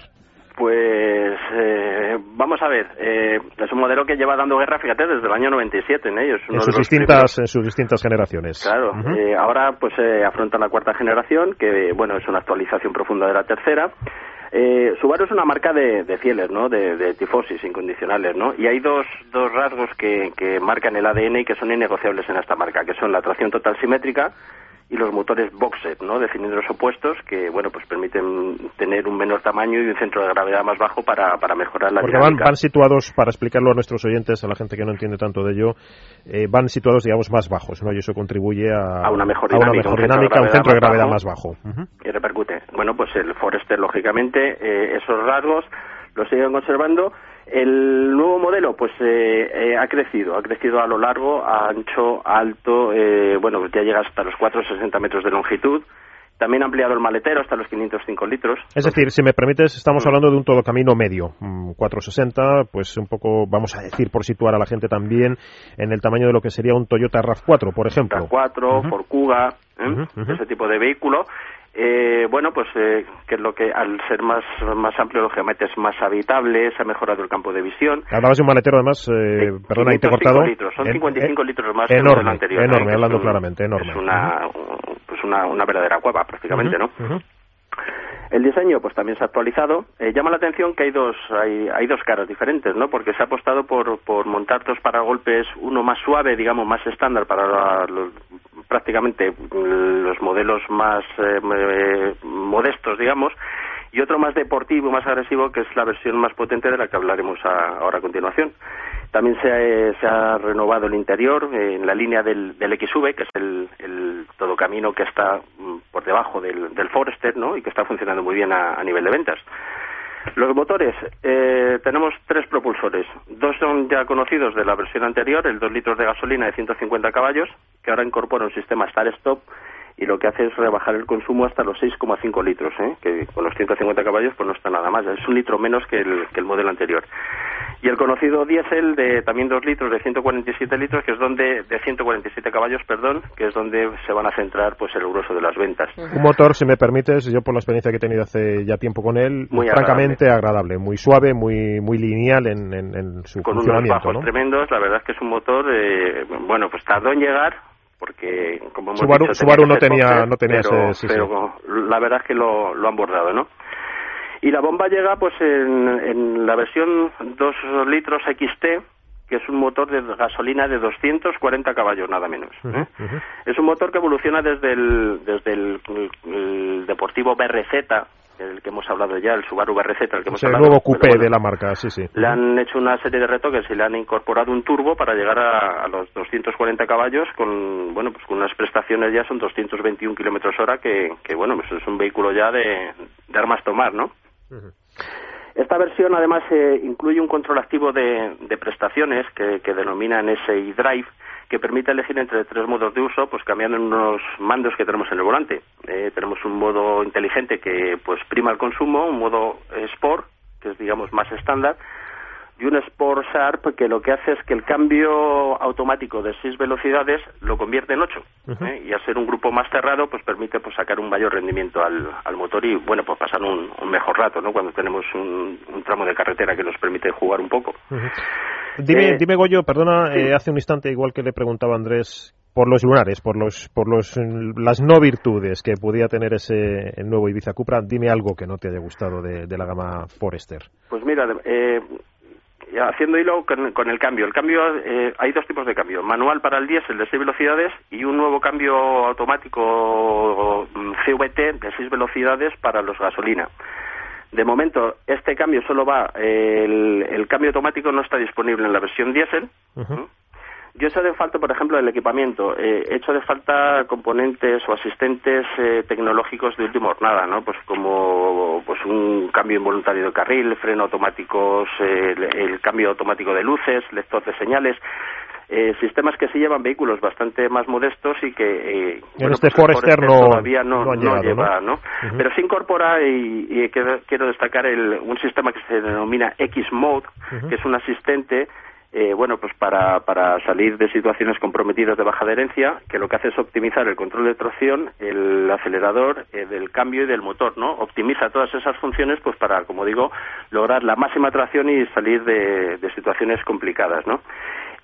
Pues eh, vamos a ver, eh, es un modelo que lleva dando guerra, fíjate, desde el año 97 en ellos. En sus, distintas, en sus distintas generaciones. Claro, eh, ahora pues afronta la cuarta generación, que bueno, es una actualización profunda de la tercera. Subaru es una marca de, fieles, ¿no? De, tifosis incondicionales, ¿no? Y hay dos, dos rasgos que, que marcan el ADN y que son innegociables en esta marca, que son la tracción total simétrica y los motores boxet, ¿no? de cilindros opuestos que, bueno, pues permiten tener un menor tamaño y un centro de gravedad más bajo para, para mejorar la Porque Van, situados, para explicarlo a nuestros oyentes, a la gente que no entiende tanto de ello, eh, van situados, digamos, más bajos, ¿no? Y eso contribuye a, una mejor dinámica, a, un, centro de gravedad, más bajo. Y repercute. Bueno, pues el Forester, lógicamente, eh, esos rasgos los siguen conservando el nuevo modelo, pues eh, eh, ha crecido, ha crecido a lo largo, a ancho, alto, eh, bueno, ya llega hasta los 460 metros de longitud. También ha ampliado el maletero hasta los 505 litros. Es decir, si me permites, estamos mm. hablando de un todo camino medio. 460, mm, pues un poco, vamos a decir, por situar a la gente también en el tamaño de lo que sería un Toyota RAV4, por ejemplo. RAV4, Ford Kuga, ese tipo de vehículo. Eh, bueno, pues eh, que es lo que al ser más, más amplio, lógicamente es más habitable, se ha mejorado el campo de visión. Hablabas de un maletero, además, eh, perdona, ahí te he cortado. Litros, son 55 litros más enorme, que el anterior. Enorme, hablando claramente, enorme. Es una, pues una, una verdadera cueva, prácticamente, ¿no? El diseño, pues también se ha actualizado. Eh, llama la atención que hay dos, hay, hay dos caras diferentes, ¿no? Porque se ha apostado por, por montar dos paragolpes, uno más suave, digamos, más estándar para los, prácticamente los modelos más eh, modestos, digamos, y otro más deportivo, más agresivo, que es la versión más potente de la que hablaremos ahora a continuación. También se, ha renovado el interior en la línea del, del XV, que es el, todo camino que está mm, por debajo del, del Forester, ¿no? Y que está funcionando muy bien a, nivel de ventas. Los motores, eh, tenemos tres propulsores. Dos son ya conocidos de la versión anterior, el 2 litros de gasolina de 150 caballos, que ahora incorpora un sistema Start-Stop y lo que hace es rebajar el consumo hasta los 6,5 litros, ¿eh? que con los 150 caballos pues no está nada más, es un litro menos que el, que el modelo anterior. Y el conocido diésel de también 2 litros de 147 litros, que es donde de 147 caballos, perdón, que es donde se van a centrar pues el grueso de las ventas. Un motor, si me permites, yo por la experiencia que he tenido hace ya tiempo con él, muy francamente agradable. muy suave, muy muy lineal en, en, su con funcionamiento. Con unos bajos tremendos, la verdad es que es un motor, eh, bueno, pues tardó en llegar, porque como hemos Subaru, dicho, Subaru no tenía, no tenía pero, ese... pero la verdad es que lo, lo han bordado, ¿no? Y la bomba llega pues en, en la versión 2 litros XT, que es un motor de gasolina de 240 caballos nada menos. ¿eh? Es un motor que evoluciona desde el, desde el deportivo BRZ, el que hemos hablado ya, el Subaru BRZ, el que hemos el nuevo coupé de la marca, sí, sí. Le han hecho una serie de retoques y le han incorporado un turbo para llegar a, los 240 caballos con, bueno, pues con unas prestaciones ya son 221 kilómetros hora que, que, bueno, pues es un vehículo ya de, de armas tomar, ¿no? Esta versión además eh, incluye un control activo de, de prestaciones que, que denominan SI Drive que permite elegir entre tres modos de uso, pues cambiando unos mandos que tenemos en el volante. Eh, tenemos un modo inteligente que pues prima el consumo, un modo Sport, que es digamos más estándar, y un Sport Sharp que lo que hace es que el cambio automático de seis velocidades lo convierte en ocho ¿eh? y al ser un grupo más cerrado pues permite pues sacar un mayor rendimiento al, al motor y bueno pues pasar un, un mejor rato no cuando tenemos un, un, tramo de carretera que nos permite jugar un poco dime Eh, dime Goyo perdona sí. eh, hace un instante igual que le preguntaba Andrés por los lunares, por los, por los, las no virtudes que podía tener ese el nuevo Ibiza Cupra, dime algo que no te haya gustado de, de la gama Forester. Pues mira, eh, haciendo hilo con, con, el cambio. El cambio, eh, hay dos tipos de cambio. Manual para el diésel de 6 velocidades y un nuevo cambio automático mm, CVT de 6 velocidades para los gasolina. De momento, este cambio solo va, eh, el, el, cambio automático no está disponible en la versión diésel. Uh -huh. Yo echo de falta, por ejemplo, el equipamiento. Eh, echo de falta componentes o asistentes eh, tecnológicos de última jornada, ¿no? Pues como pues un cambio involuntario de carril, freno automáticos, eh, el, el, cambio automático de luces, lector de señales. Eh, sistemas que sí llevan vehículos bastante más modestos y que eh, en bueno, este pues Forester, no, todavía no, no, llegado, lleva, ¿no? ¿no? Uh -huh. Pero se incorpora y, y quiero, quiero, destacar el, un sistema que se denomina X-Mode, uh -huh. que es un asistente eh, bueno, pues para, para salir de situaciones comprometidas de baja adherencia, que lo que hace es optimizar el control de tracción, el acelerador, eh, del cambio y del motor, ¿no? Optimiza todas esas funciones, pues para, como digo, lograr la máxima tracción y salir de, de situaciones complicadas, ¿no?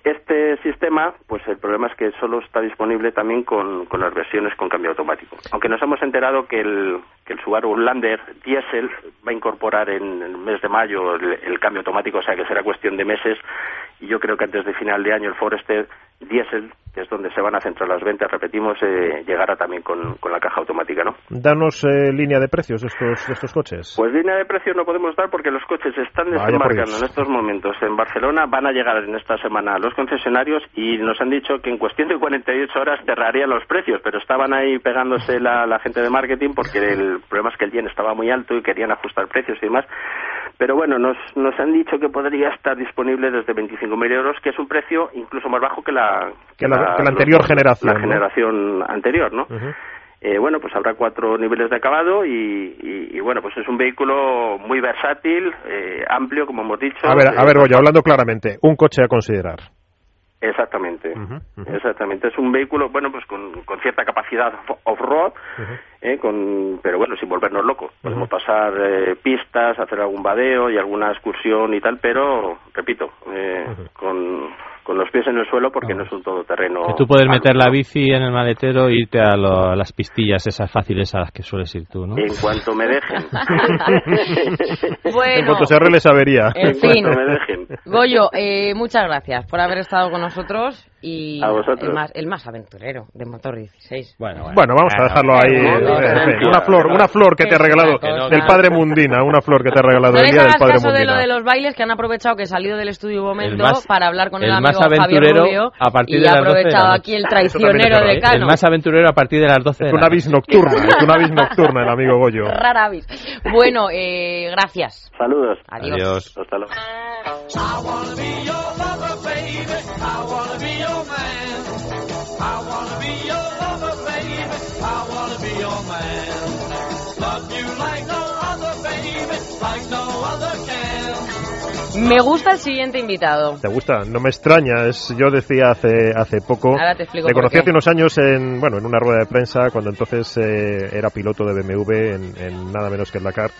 Este sistema, pues el problema es que solo está disponible también con, las versiones con cambio automático. Aunque nos hemos enterado que el, que el Subaru Lander Diesel va a incorporar en el mes de mayo el, el, cambio automático, o sea que será cuestión de meses. Y yo creo que antes de final de año el Forester Diesel, que es donde se van a centrar las ventas, repetimos, eh, llegará también con, con, la caja automática, ¿no? Danos eh, línea de precios de estos, de estos coches. Pues línea de precios no podemos dar porque los coches están desembarcando en estos momentos en Barcelona, van a llegar en esta semana a los concesionarios y nos han dicho que en cuestión de 48 horas cerrarían los precios, pero estaban ahí pegándose la, la gente de marketing porque el problema es que el yen estaba muy alto y querían ajustar precios y demás. Pero bueno, nos, nos han dicho que podría estar disponible desde 25.000 euros, que es un precio incluso más bajo que la, que la, que la anterior los, generación. La ¿no? generación anterior, ¿no? Uh -huh. Eh, bueno, pues habrá cuatro niveles de acabado y, y, y, bueno, pues es un vehículo muy versátil, eh, amplio, como hemos dicho. A ver, a ver, Goyo, hablando claramente, un coche a considerar. Exactamente, uh -huh, uh -huh. exactamente. Es un vehículo, bueno, pues con, con cierta capacidad off-road, uh -huh. Eh, con, pero bueno, sin volvernos locos. Podemos pasar eh, pistas, hacer algún vadeo y alguna excursión y tal, pero, repito, eh, con, con los pies en el suelo porque no es un todoterreno. Tú puedes meter la bici en el maletero e irte a, lo, a, las pistillas esas fáciles a las que sueles ir tú, ¿no? En cuanto me dejen. bueno, [LAUGHS] en cuanto se arregle esa avería. En, en fin. cuanto me dejen. Goyo, eh, muchas gracias por haber estado con nosotros y a vosotros. El, más, el más aventurero de Motor 16. Bueno, bueno. bueno vamos a dejarlo ahí. Eh, una flor, una flor que te ha regalado del padre Mundina, una flor que te ha regalado el día del padre Mundina. de lo de los bailes que han aprovechado que he salido del estudio un momento más, para hablar con el, el amigo más aventurero Javier Rubio a partir y de ha las 12 de aprovechado aquí el traicionero de Cano. El más aventurero a partir de las 12 es una avis nocturna, es una avis nocturna el amigo Goyo. [LAUGHS] Rara avis. Bueno, eh, gracias. Saludos. Adiós. Adiós. Hasta luego. I wanna be your lover, baby. I wanna be your man. Love you like no other, baby. Like no other can. Me gusta el siguiente invitado. ¿Te gusta? No me extraña. Es, yo decía hace hace poco. Ahora te explico Le por conocí qué. hace unos años en bueno en una rueda de prensa cuando entonces eh, era piloto de BMW en, en nada menos que el Dakar.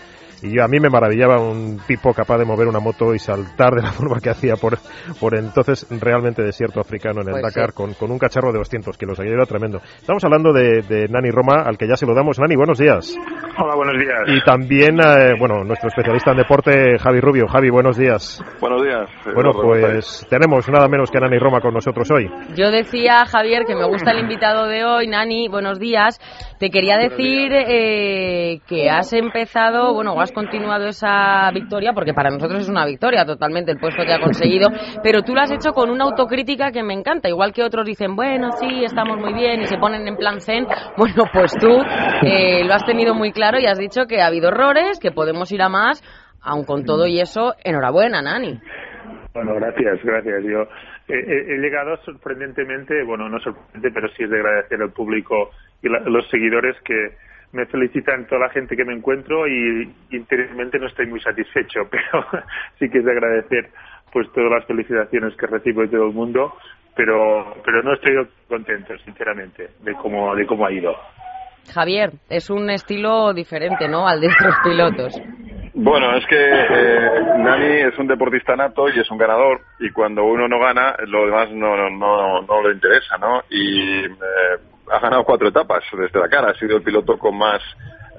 Y yo, a mí me maravillaba un tipo capaz de mover una moto y saltar de la [LAUGHS] forma que hacía por, por entonces realmente desierto africano en el Pues Dakar sí. con, con un cacharro de 200 kilos. Aquello era tremendo. Estamos hablando de, de Nani Roma, al que ya se lo damos. Nani, buenos días. Hola, buenos días. Y también, eh, bueno, nuestro especialista en deporte, Javi Rubio. Javi, buenos días. Buenos días. Bueno, ¿cómo pues tenemos nada menos que a Nani Roma con nosotros hoy. Yo decía, Javier, que me gusta el invitado de hoy, Nani, buenos días. Te quería decir eh, que has empezado, bueno, has continuado esa victoria, porque para nosotros es una victoria totalmente el puesto que ha conseguido, pero tú lo has hecho con una autocrítica que me encanta, igual que otros dicen, bueno, sí, estamos muy bien y se ponen en plan zen, [LAUGHS] bueno, pues tú eh, lo has tenido muy claro y has dicho que ha habido errores, que podemos ir a más, aun con todo y eso, enhorabuena, Nani. Bueno, gracias, gracias. Yo he, he, he llegado sorprendentemente, bueno, no sorprendente, pero sí es de agradecer al público y la, los seguidores que me felicitan toda la gente que me encuentro y interiormente no estoy muy satisfecho, [LAUGHS] pero sí que es de agradecer pues todas las felicitaciones que recibo de todo el mundo, pero pero no estoy contento, sinceramente, de cómo de cómo ha ido. Javier, es un estilo diferente, ¿no? Al de otros pilotos. Bueno, es que eh, Nani es un deportista nato y es un ganador y cuando uno no gana, lo demás no, no, no, no le interesa, ¿no? Y eh, ha ganado cuatro etapas desde la cara, ha sido el piloto con más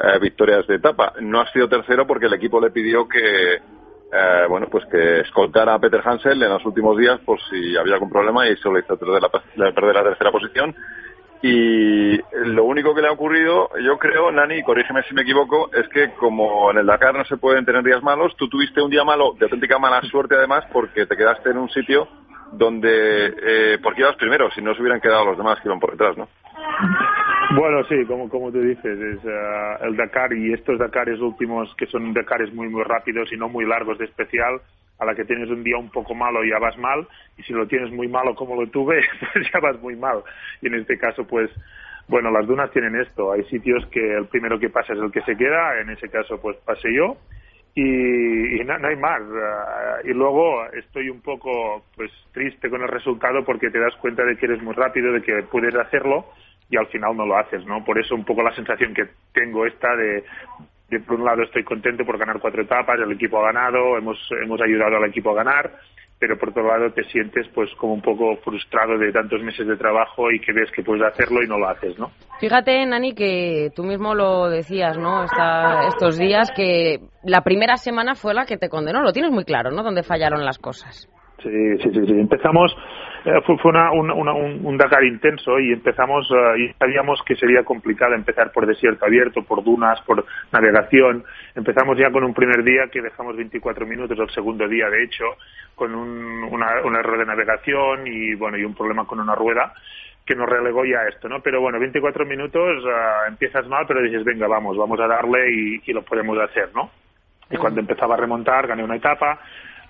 eh, victorias de etapa. No ha sido tercero porque el equipo le pidió que, eh, bueno, pues que escoltara a Peter Hansel en los últimos días por si había algún problema y solo hizo la, perder la tercera posición y lo único que le ha ocurrido, yo creo, Nani, corrígeme si me equivoco, es que como en el Dakar no se pueden tener días malos, tú tuviste un día malo de auténtica mala suerte además porque te quedaste en un sitio donde, eh, porque ibas primero, si no se hubieran quedado los demás que iban por detrás, ¿no? Bueno, sí, como, como tú dices, es eh, el Dakar y estos Dakares últimos que son Dakares muy, muy rápidos y no muy largos de especial, a la que tienes un día un poco malo ya vas mal y si lo tienes muy malo como lo tuve [LAUGHS] pues ya vas muy mal. Y en este caso pues bueno las dunas tienen esto. Hay sitios que el primero que pasa es el que se queda en ese caso pues pasé yo y, no, hay más y luego estoy un poco pues triste con el resultado porque te das cuenta de que eres muy rápido de que puedes hacerlo y al final no lo haces, ¿no? Por eso un poco la sensación que tengo esta de de por un lado estoy contento por ganar cuatro etapas, el equipo ha ganado, hemos, hemos ayudado al equipo a ganar, pero por otro lado te sientes pues como un poco frustrado de tantos meses de trabajo y que ves que puedes hacerlo y no lo haces, ¿no? Fíjate, Nani, que tú mismo lo decías, ¿no? estos días que la primera semana fue la que te condenó, lo tienes muy claro, ¿no? Donde fallaron las cosas. Sí, sí, sí, sí. Empezamos eh, fue, fue una, un, Dakar intenso y empezamos eh, y sabíamos que sería complicado empezar por desierto abierto, por dunas, por navegación. Empezamos ya con un primer día que dejamos 24 minutos, el segundo día de hecho, con un, una, error de navegación y bueno y un problema con una rueda que nos relegó ya a esto, ¿no? Pero bueno, 24 minutos uh, empiezas mal, pero dices, venga, vamos, vamos a darle y, y lo podemos hacer, ¿no? Y cuando empezaba a remontar, gané una etapa,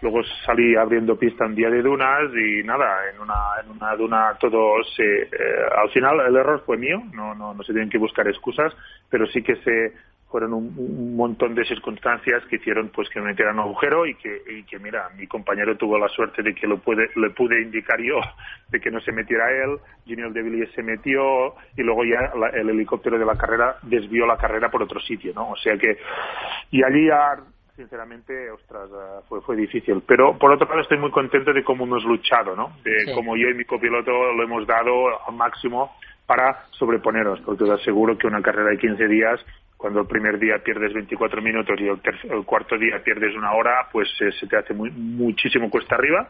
Luego salí abriendo pista en día de dunas y nada, en una, en una duna todo se... Eh, al final el error fue mío, no, no, no se tienen que buscar excusas, pero sí que se fueron un, montón de circunstancias que hicieron pues que me metiera un agujero y que, y que mira, mi compañero tuvo la suerte de que lo pude, le pude indicar yo, [LAUGHS] de que no se metiera él, Junior Villiers se metió y luego ya el helicóptero de la carrera desvió la carrera por otro sitio, ¿no? O sea que, y allí ya sinceramente, ostras, eh, fue, fue difícil. Pero por otro lado estoy muy contento de cómo hemos luchado, ¿no? De cómo yo y mi copiloto lo hemos dado al máximo para sobreponeros, porque te aseguro que una carrera de 15 días, cuando el primer día pierdes 24 minutos y el, el cuarto día pierdes una hora, pues eh, se te hace muy, muchísimo cuesta arriba.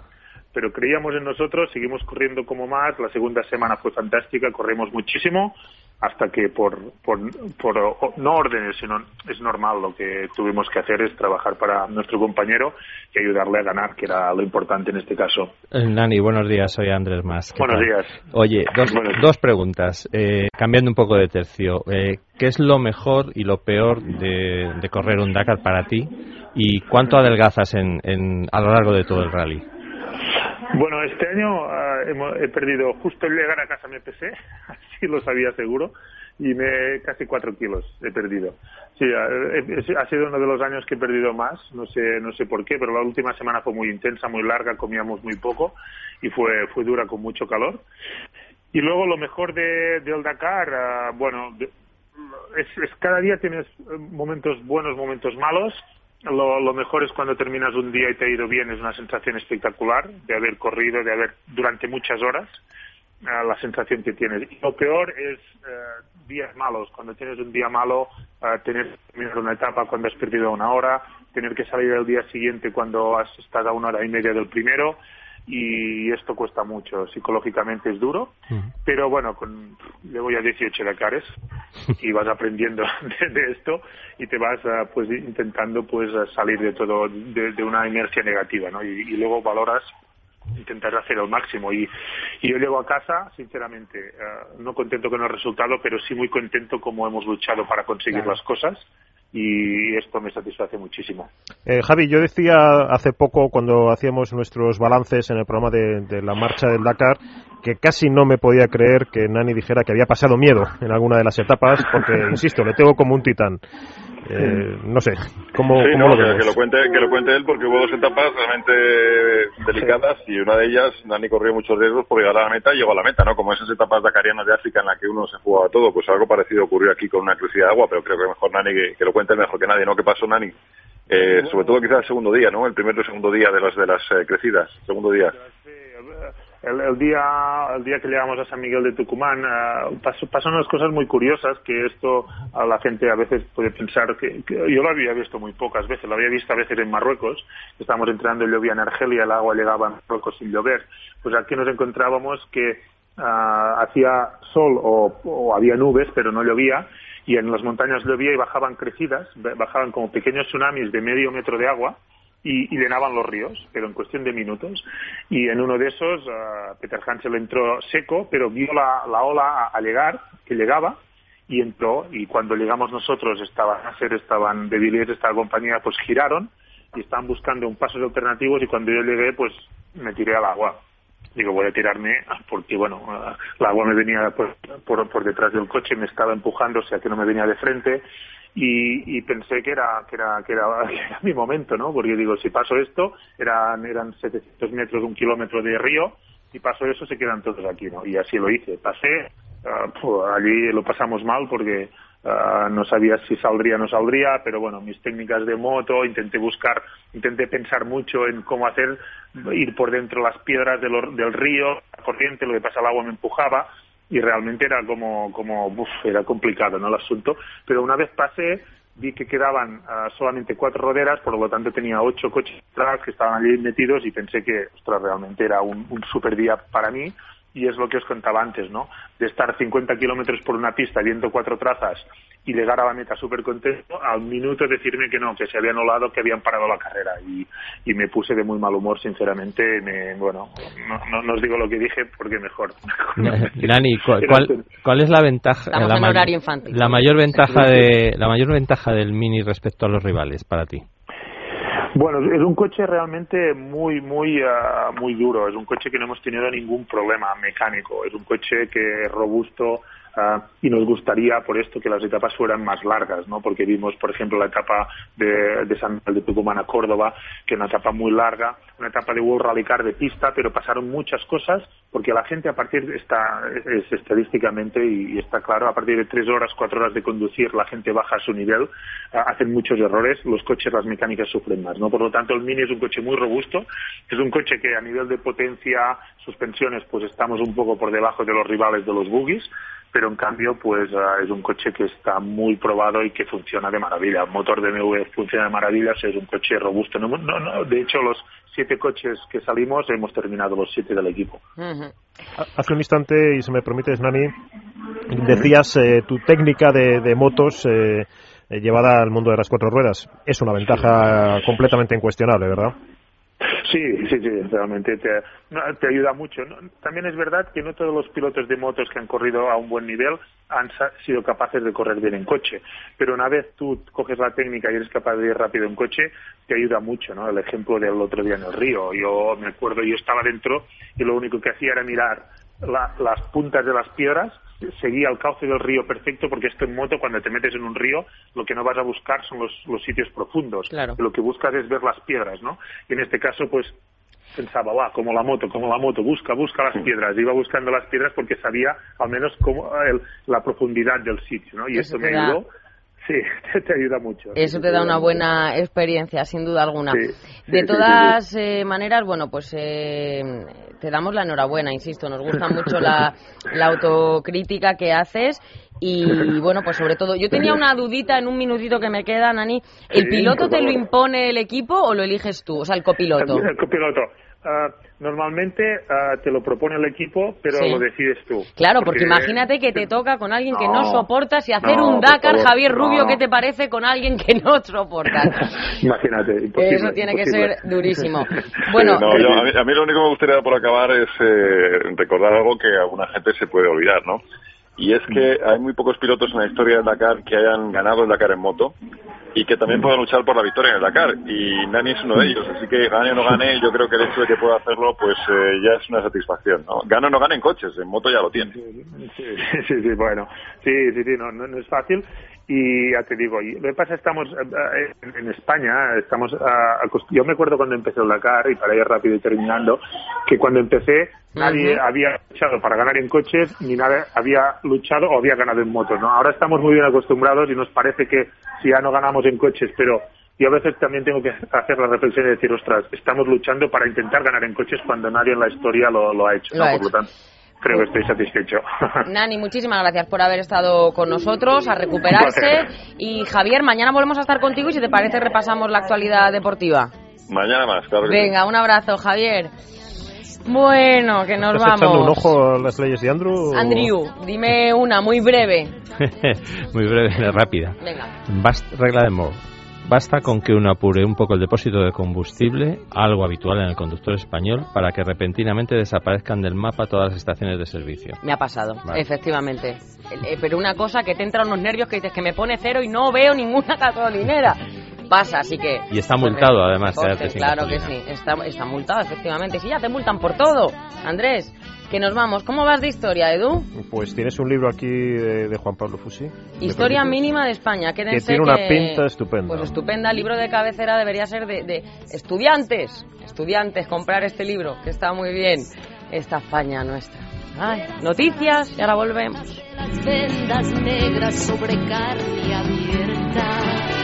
Pero creíamos en nosotros, seguimos corriendo como más. La segunda semana fue fantástica, corrimos muchísimo hasta que por, por, por, no órdenes, sino es normal lo que tuvimos que hacer es trabajar para nuestro compañero y ayudarle a ganar, que era lo importante en este caso. Eh, Nani, buenos días, soy Andrés Más. Buenos días. Oye, dos, dos preguntas, eh, cambiando un poco de tercio. Eh, ¿Qué es lo mejor y lo peor de, de correr un Dakar para ti? ¿Y cuánto adelgazas en, en, a lo largo de todo el rally? Bueno, este año uh, he perdido, justo al llegar a casa me pesé, [LAUGHS] así lo sabía seguro, y me casi cuatro kilos he perdido. Sí, ha sido uno de los años que he perdido más, no sé, no sé por qué, pero la última semana fue muy intensa, muy larga, comíamos muy poco y fue, fue dura con mucho calor. Y luego lo mejor de, del Dakar, uh, bueno, es, es, cada día tienes momentos buenos, momentos malos, lo, lo, mejor es cuando terminas un día y te ha ido bien, es una sensación espectacular de haber corrido, de haber durante muchas horas, uh, la sensación que tienes. Y lo peor es uh, días malos, cuando tienes un día malo, uh, tener que terminar una etapa cuando has perdido una hora, tener que salir el día siguiente cuando has estado a una hora y media del primero, y esto cuesta mucho, psicológicamente es duro, pero bueno, con, llevo ya 18 Dakares y vas aprendiendo [LAUGHS] de, esto y te vas uh, pues intentando pues salir de todo, de, una inercia negativa, ¿no? Y, luego valoras intentar hacer el máximo. Y, y yo llego a casa sinceramente uh, no contento con el resultado pero sí muy contento como hemos luchado para conseguir las cosas y esto me satisface muchísimo. Eh, Javi, yo decía hace poco cuando hacíamos nuestros balances en el programa de, la marcha del Dakar que casi no me podía creer que Nani dijera que había pasado miedo en alguna de las etapas porque, insisto, le tengo como un titán. Eh, no sé, ¿cómo, Sí, cómo no, lo que, vemos? que lo cuente, que lo cuente él porque hubo dos etapas realmente delicadas y una de ellas Nani corrió muchos riesgos por llegar a la meta y llegó a la meta, ¿no? Como esas etapas dakarianas de África en las que uno se jugaba todo, pues algo parecido ocurrió aquí con una crecida de agua, pero creo que mejor Nani que, que lo cuente mejor que nadie, ¿no? ¿Qué pasó Nani? Eh, sobre todo quizás el segundo día, ¿no? El primer y el segundo día de las de las eh, crecidas, segundo día. El, día el día que llegamos a San Miguel de Tucumán pasó- pasan unas cosas muy curiosas que esto a la gente a veces puede pensar que, yo lo había visto muy pocas veces, lo había visto a veces en Marruecos, estábamos entrando y llovía en Argelia, el agua llegaba a Marruecos sin llover, pues aquí nos encontrábamos que ah, hacía sol o, o había nubes pero no llovía y en las montañas llovía y bajaban crecidas, bajaban como pequeños tsunamis de medio metro de agua y, y llenaban los ríos, pero en cuestión de minutos. Y en uno de esos, ah, Peter Hansel entró seco, pero vio la, la ola a, llegar, que llegaba, y entró. Y cuando llegamos nosotros, estaban Nasser, estaban de Villiers, esta compañía, pues giraron y estaban buscando un pasos alternativos. Y cuando yo llegué, pues me tiré al agua. Digo, voy a tirarme porque, bueno, ah, el agua me venía por, por, por detrás del coche, me estaba empujando, o sea que no me venía de frente y, y pensé que era, que era que era [LAUGHS] era mi momento, ¿no? Porque digo, si paso esto, eran eran 700 metros, un kilómetro de río, y paso eso, se quedan todos aquí, ¿no? Y así lo hice. Pasé, pu- allí lo pasamos mal porque ah, no sabía si saldría o no saldría, pero bueno, mis técnicas de moto, intenté buscar, intenté pensar mucho en cómo hacer, ir por dentro las piedras de lo- del río, la corriente, lo que pasa, el agua me empujaba, y realmente era como, como uf, era complicado ¿no? el asunto. Pero una vez pasé, vi que quedaban ah, solamente cuatro roderas, por lo tanto tenía ocho coches atrás que estaban allí metidos y pensé que, ostras, realmente era un, un super día para mí. Y es lo que os contaba antes, ¿no? De estar 50 kilómetros por una pista viendo cuatro trazas y llegar a la meta súper contento, al minuto decirme que no, que se había anulado, que habían parado la carrera. Y, y me puse de muy mal humor, sinceramente. Me, bueno, no, no, no os digo lo que dije porque mejor. [LAUGHS] Nani, ¿cu- ¿cuál, cuál es la ventaja? Estamos la en ma- horario infantil. La mayor ventaja de la mayor ventaja del Mini respecto a los rivales para ti. Bueno, es un coche realmente muy, muy, ah, muy duro. Es un coche que no hemos tenido ningún problema mecánico. Es un coche que es robusto ah, y nos gustaría por esto que las etapas fueran más largas, ¿no? Porque vimos, por ejemplo, la etapa de, de San de Tucumán a Córdoba, que es una etapa muy larga, una etapa de World Rally Car de pista, pero pasaron muchas cosas porque la gente a partir de es estadísticamente y, está claro, a partir de tres horas, cuatro horas de conducir, la gente baja su nivel, hacen muchos errores, los coches, las mecánicas sufren más, ¿no? Por lo tanto, el Mini es un coche muy robusto, es un coche que a nivel de potencia, suspensiones, pues estamos un poco por debajo de los rivales de los buggies, pero en cambio, pues ah, es un coche que está muy probado y que funciona de maravilla. El motor de BMW funciona de maravilla, es un coche robusto. No, no, no, de hecho, los siete coches que salimos hemos terminado los siete del equipo. Hace un instante, y si me permites, Nani, decías eh, tu técnica de, de motos eh, eh, llevada al mundo de las cuatro ruedas. Es una ventaja completamente incuestionable, ¿verdad? Sí, sí, sí, realmente te, ayuda mucho. También es verdad que no todos los pilotos de motos que han corrido a un buen nivel han sido capaces de correr bien en coche, pero una vez tú coges la técnica y eres capaz de ir rápido en coche, te ayuda mucho, ¿no? El ejemplo del otro día en el río. Yo me acuerdo, yo estaba dentro y lo único que hacía era mirar la- las puntas de las piedras, seguía el cauce del río perfecto, porque esto en moto, cuando te metes en un río, lo que no vas a buscar son los, los sitios profundos. Claro. Lo que buscas es ver las piedras, ¿no? Y en este caso, pues pensaba, va, como la moto, como la moto, busca, busca las piedras. Iba buscando las piedras porque sabía al menos cómo, el- la profundidad del sitio, ¿no? Y Eso esto me da- ayudó. Sí, [LAUGHS] te ayuda mucho. Eso te da una buena experiencia, sin duda alguna. Sí, sí, de sí, todas eh, maneras, bueno, pues eh, te damos la enhorabuena, insisto, nos gusta mucho la, la autocrítica que haces y [LAUGHS] bueno, pues sobre todo, yo tenía una dudita en un minutito que me queda, Nani, ¿el piloto te lo impone el equipo o lo eliges tú, o sea, el copiloto? El copiloto. Ah, normalmente ah, te lo propone el equipo, pero Sí. lo decides tú. Claro, porque imagínate que te toca con alguien que no, No, soportas y hacer no, un Dakar, favor, Javier Rubio, no. ¿qué te parece con alguien que no soportas? [LAUGHS] Imagínate, imposible. Eso tiene que ser durísimo. [LAUGHS] Bueno, Sí, no, yo- a, mí, a mí lo único que me gustaría por acabar es eh, recordar algo que alguna gente se puede olvidar, ¿no? Y es que hay muy pocos pilotos en la historia del Dakar que hayan ganado el Dakar en moto y que también puedan luchar por la victoria en el Dakar. Y Nani es uno de ellos, así que gane o no gane, yo creo que el hecho de que pueda hacerlo, pues eh, ya es una satisfacción, ¿no? Gane o no gane en coches, en moto ya lo tiene. Sí, sí, sí, bueno, sí, sí, sí, no, no, no es fácil. Y ya te digo, lo que pasa estamos eh, en España, estamos yo me acuerdo cuando empecé el Dakar y para ir rápido y terminando, que cuando empecé nadie había luchado para ganar en coches ni nadie había luchado o había ganado en motos, ¿no? Ahora estamos muy bien acostumbrados y nos parece que si ya no ganamos en coches, pero yo a veces también tengo que hacer la reflexión y decir, ostras, estamos luchando para intentar ganar en coches cuando nadie en la historia lo, ha hecho, Por lo tanto, creo que estoy satisfecho. [LAUGHS] Nani, muchísimas gracias por haber estado con nosotros, a recuperarse. Y Javier, mañana volvemos a estar contigo y si te parece repasamos la actualidad deportiva. Mañana más, claro. Venga, un abrazo, Javier. Bueno, que nos ¿Estás vamos. echando un ojo a las leyes de Andrew? Andrew, dime una, muy breve. [LAUGHS] muy breve, rápida. Venga. regla de Moore. Basta con que uno apure un poco el depósito de combustible, algo habitual en el conductor español, para que repentinamente desaparezcan del mapa todas las estaciones de servicio. Me ha pasado, efectivamente. Eh, pero una cosa que te entra unos nervios que dices que me pone cero y no veo ninguna [LAUGHS] gasolinera. Pasa, así que... Y está multado, además. claro que sí, está, está multado, efectivamente. Sí, ya te multan por todo, Andrés que nos vamos. ¿Cómo vas de historia, Edu? Pues tienes un libro aquí de, Juan Pablo Fusi. Historia mínima de España. que tiene una pinta estupenda. Pues estupenda. El libro de cabecera debería ser de, estudiantes. Estudiantes, comprar este libro, que está muy bien. Esta España nuestra. Ay, noticias y ahora volvemos. Las vendas negras sobre carne abierta.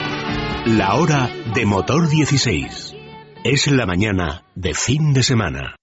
La hora de motor 16. Es la mañana de fin de semana.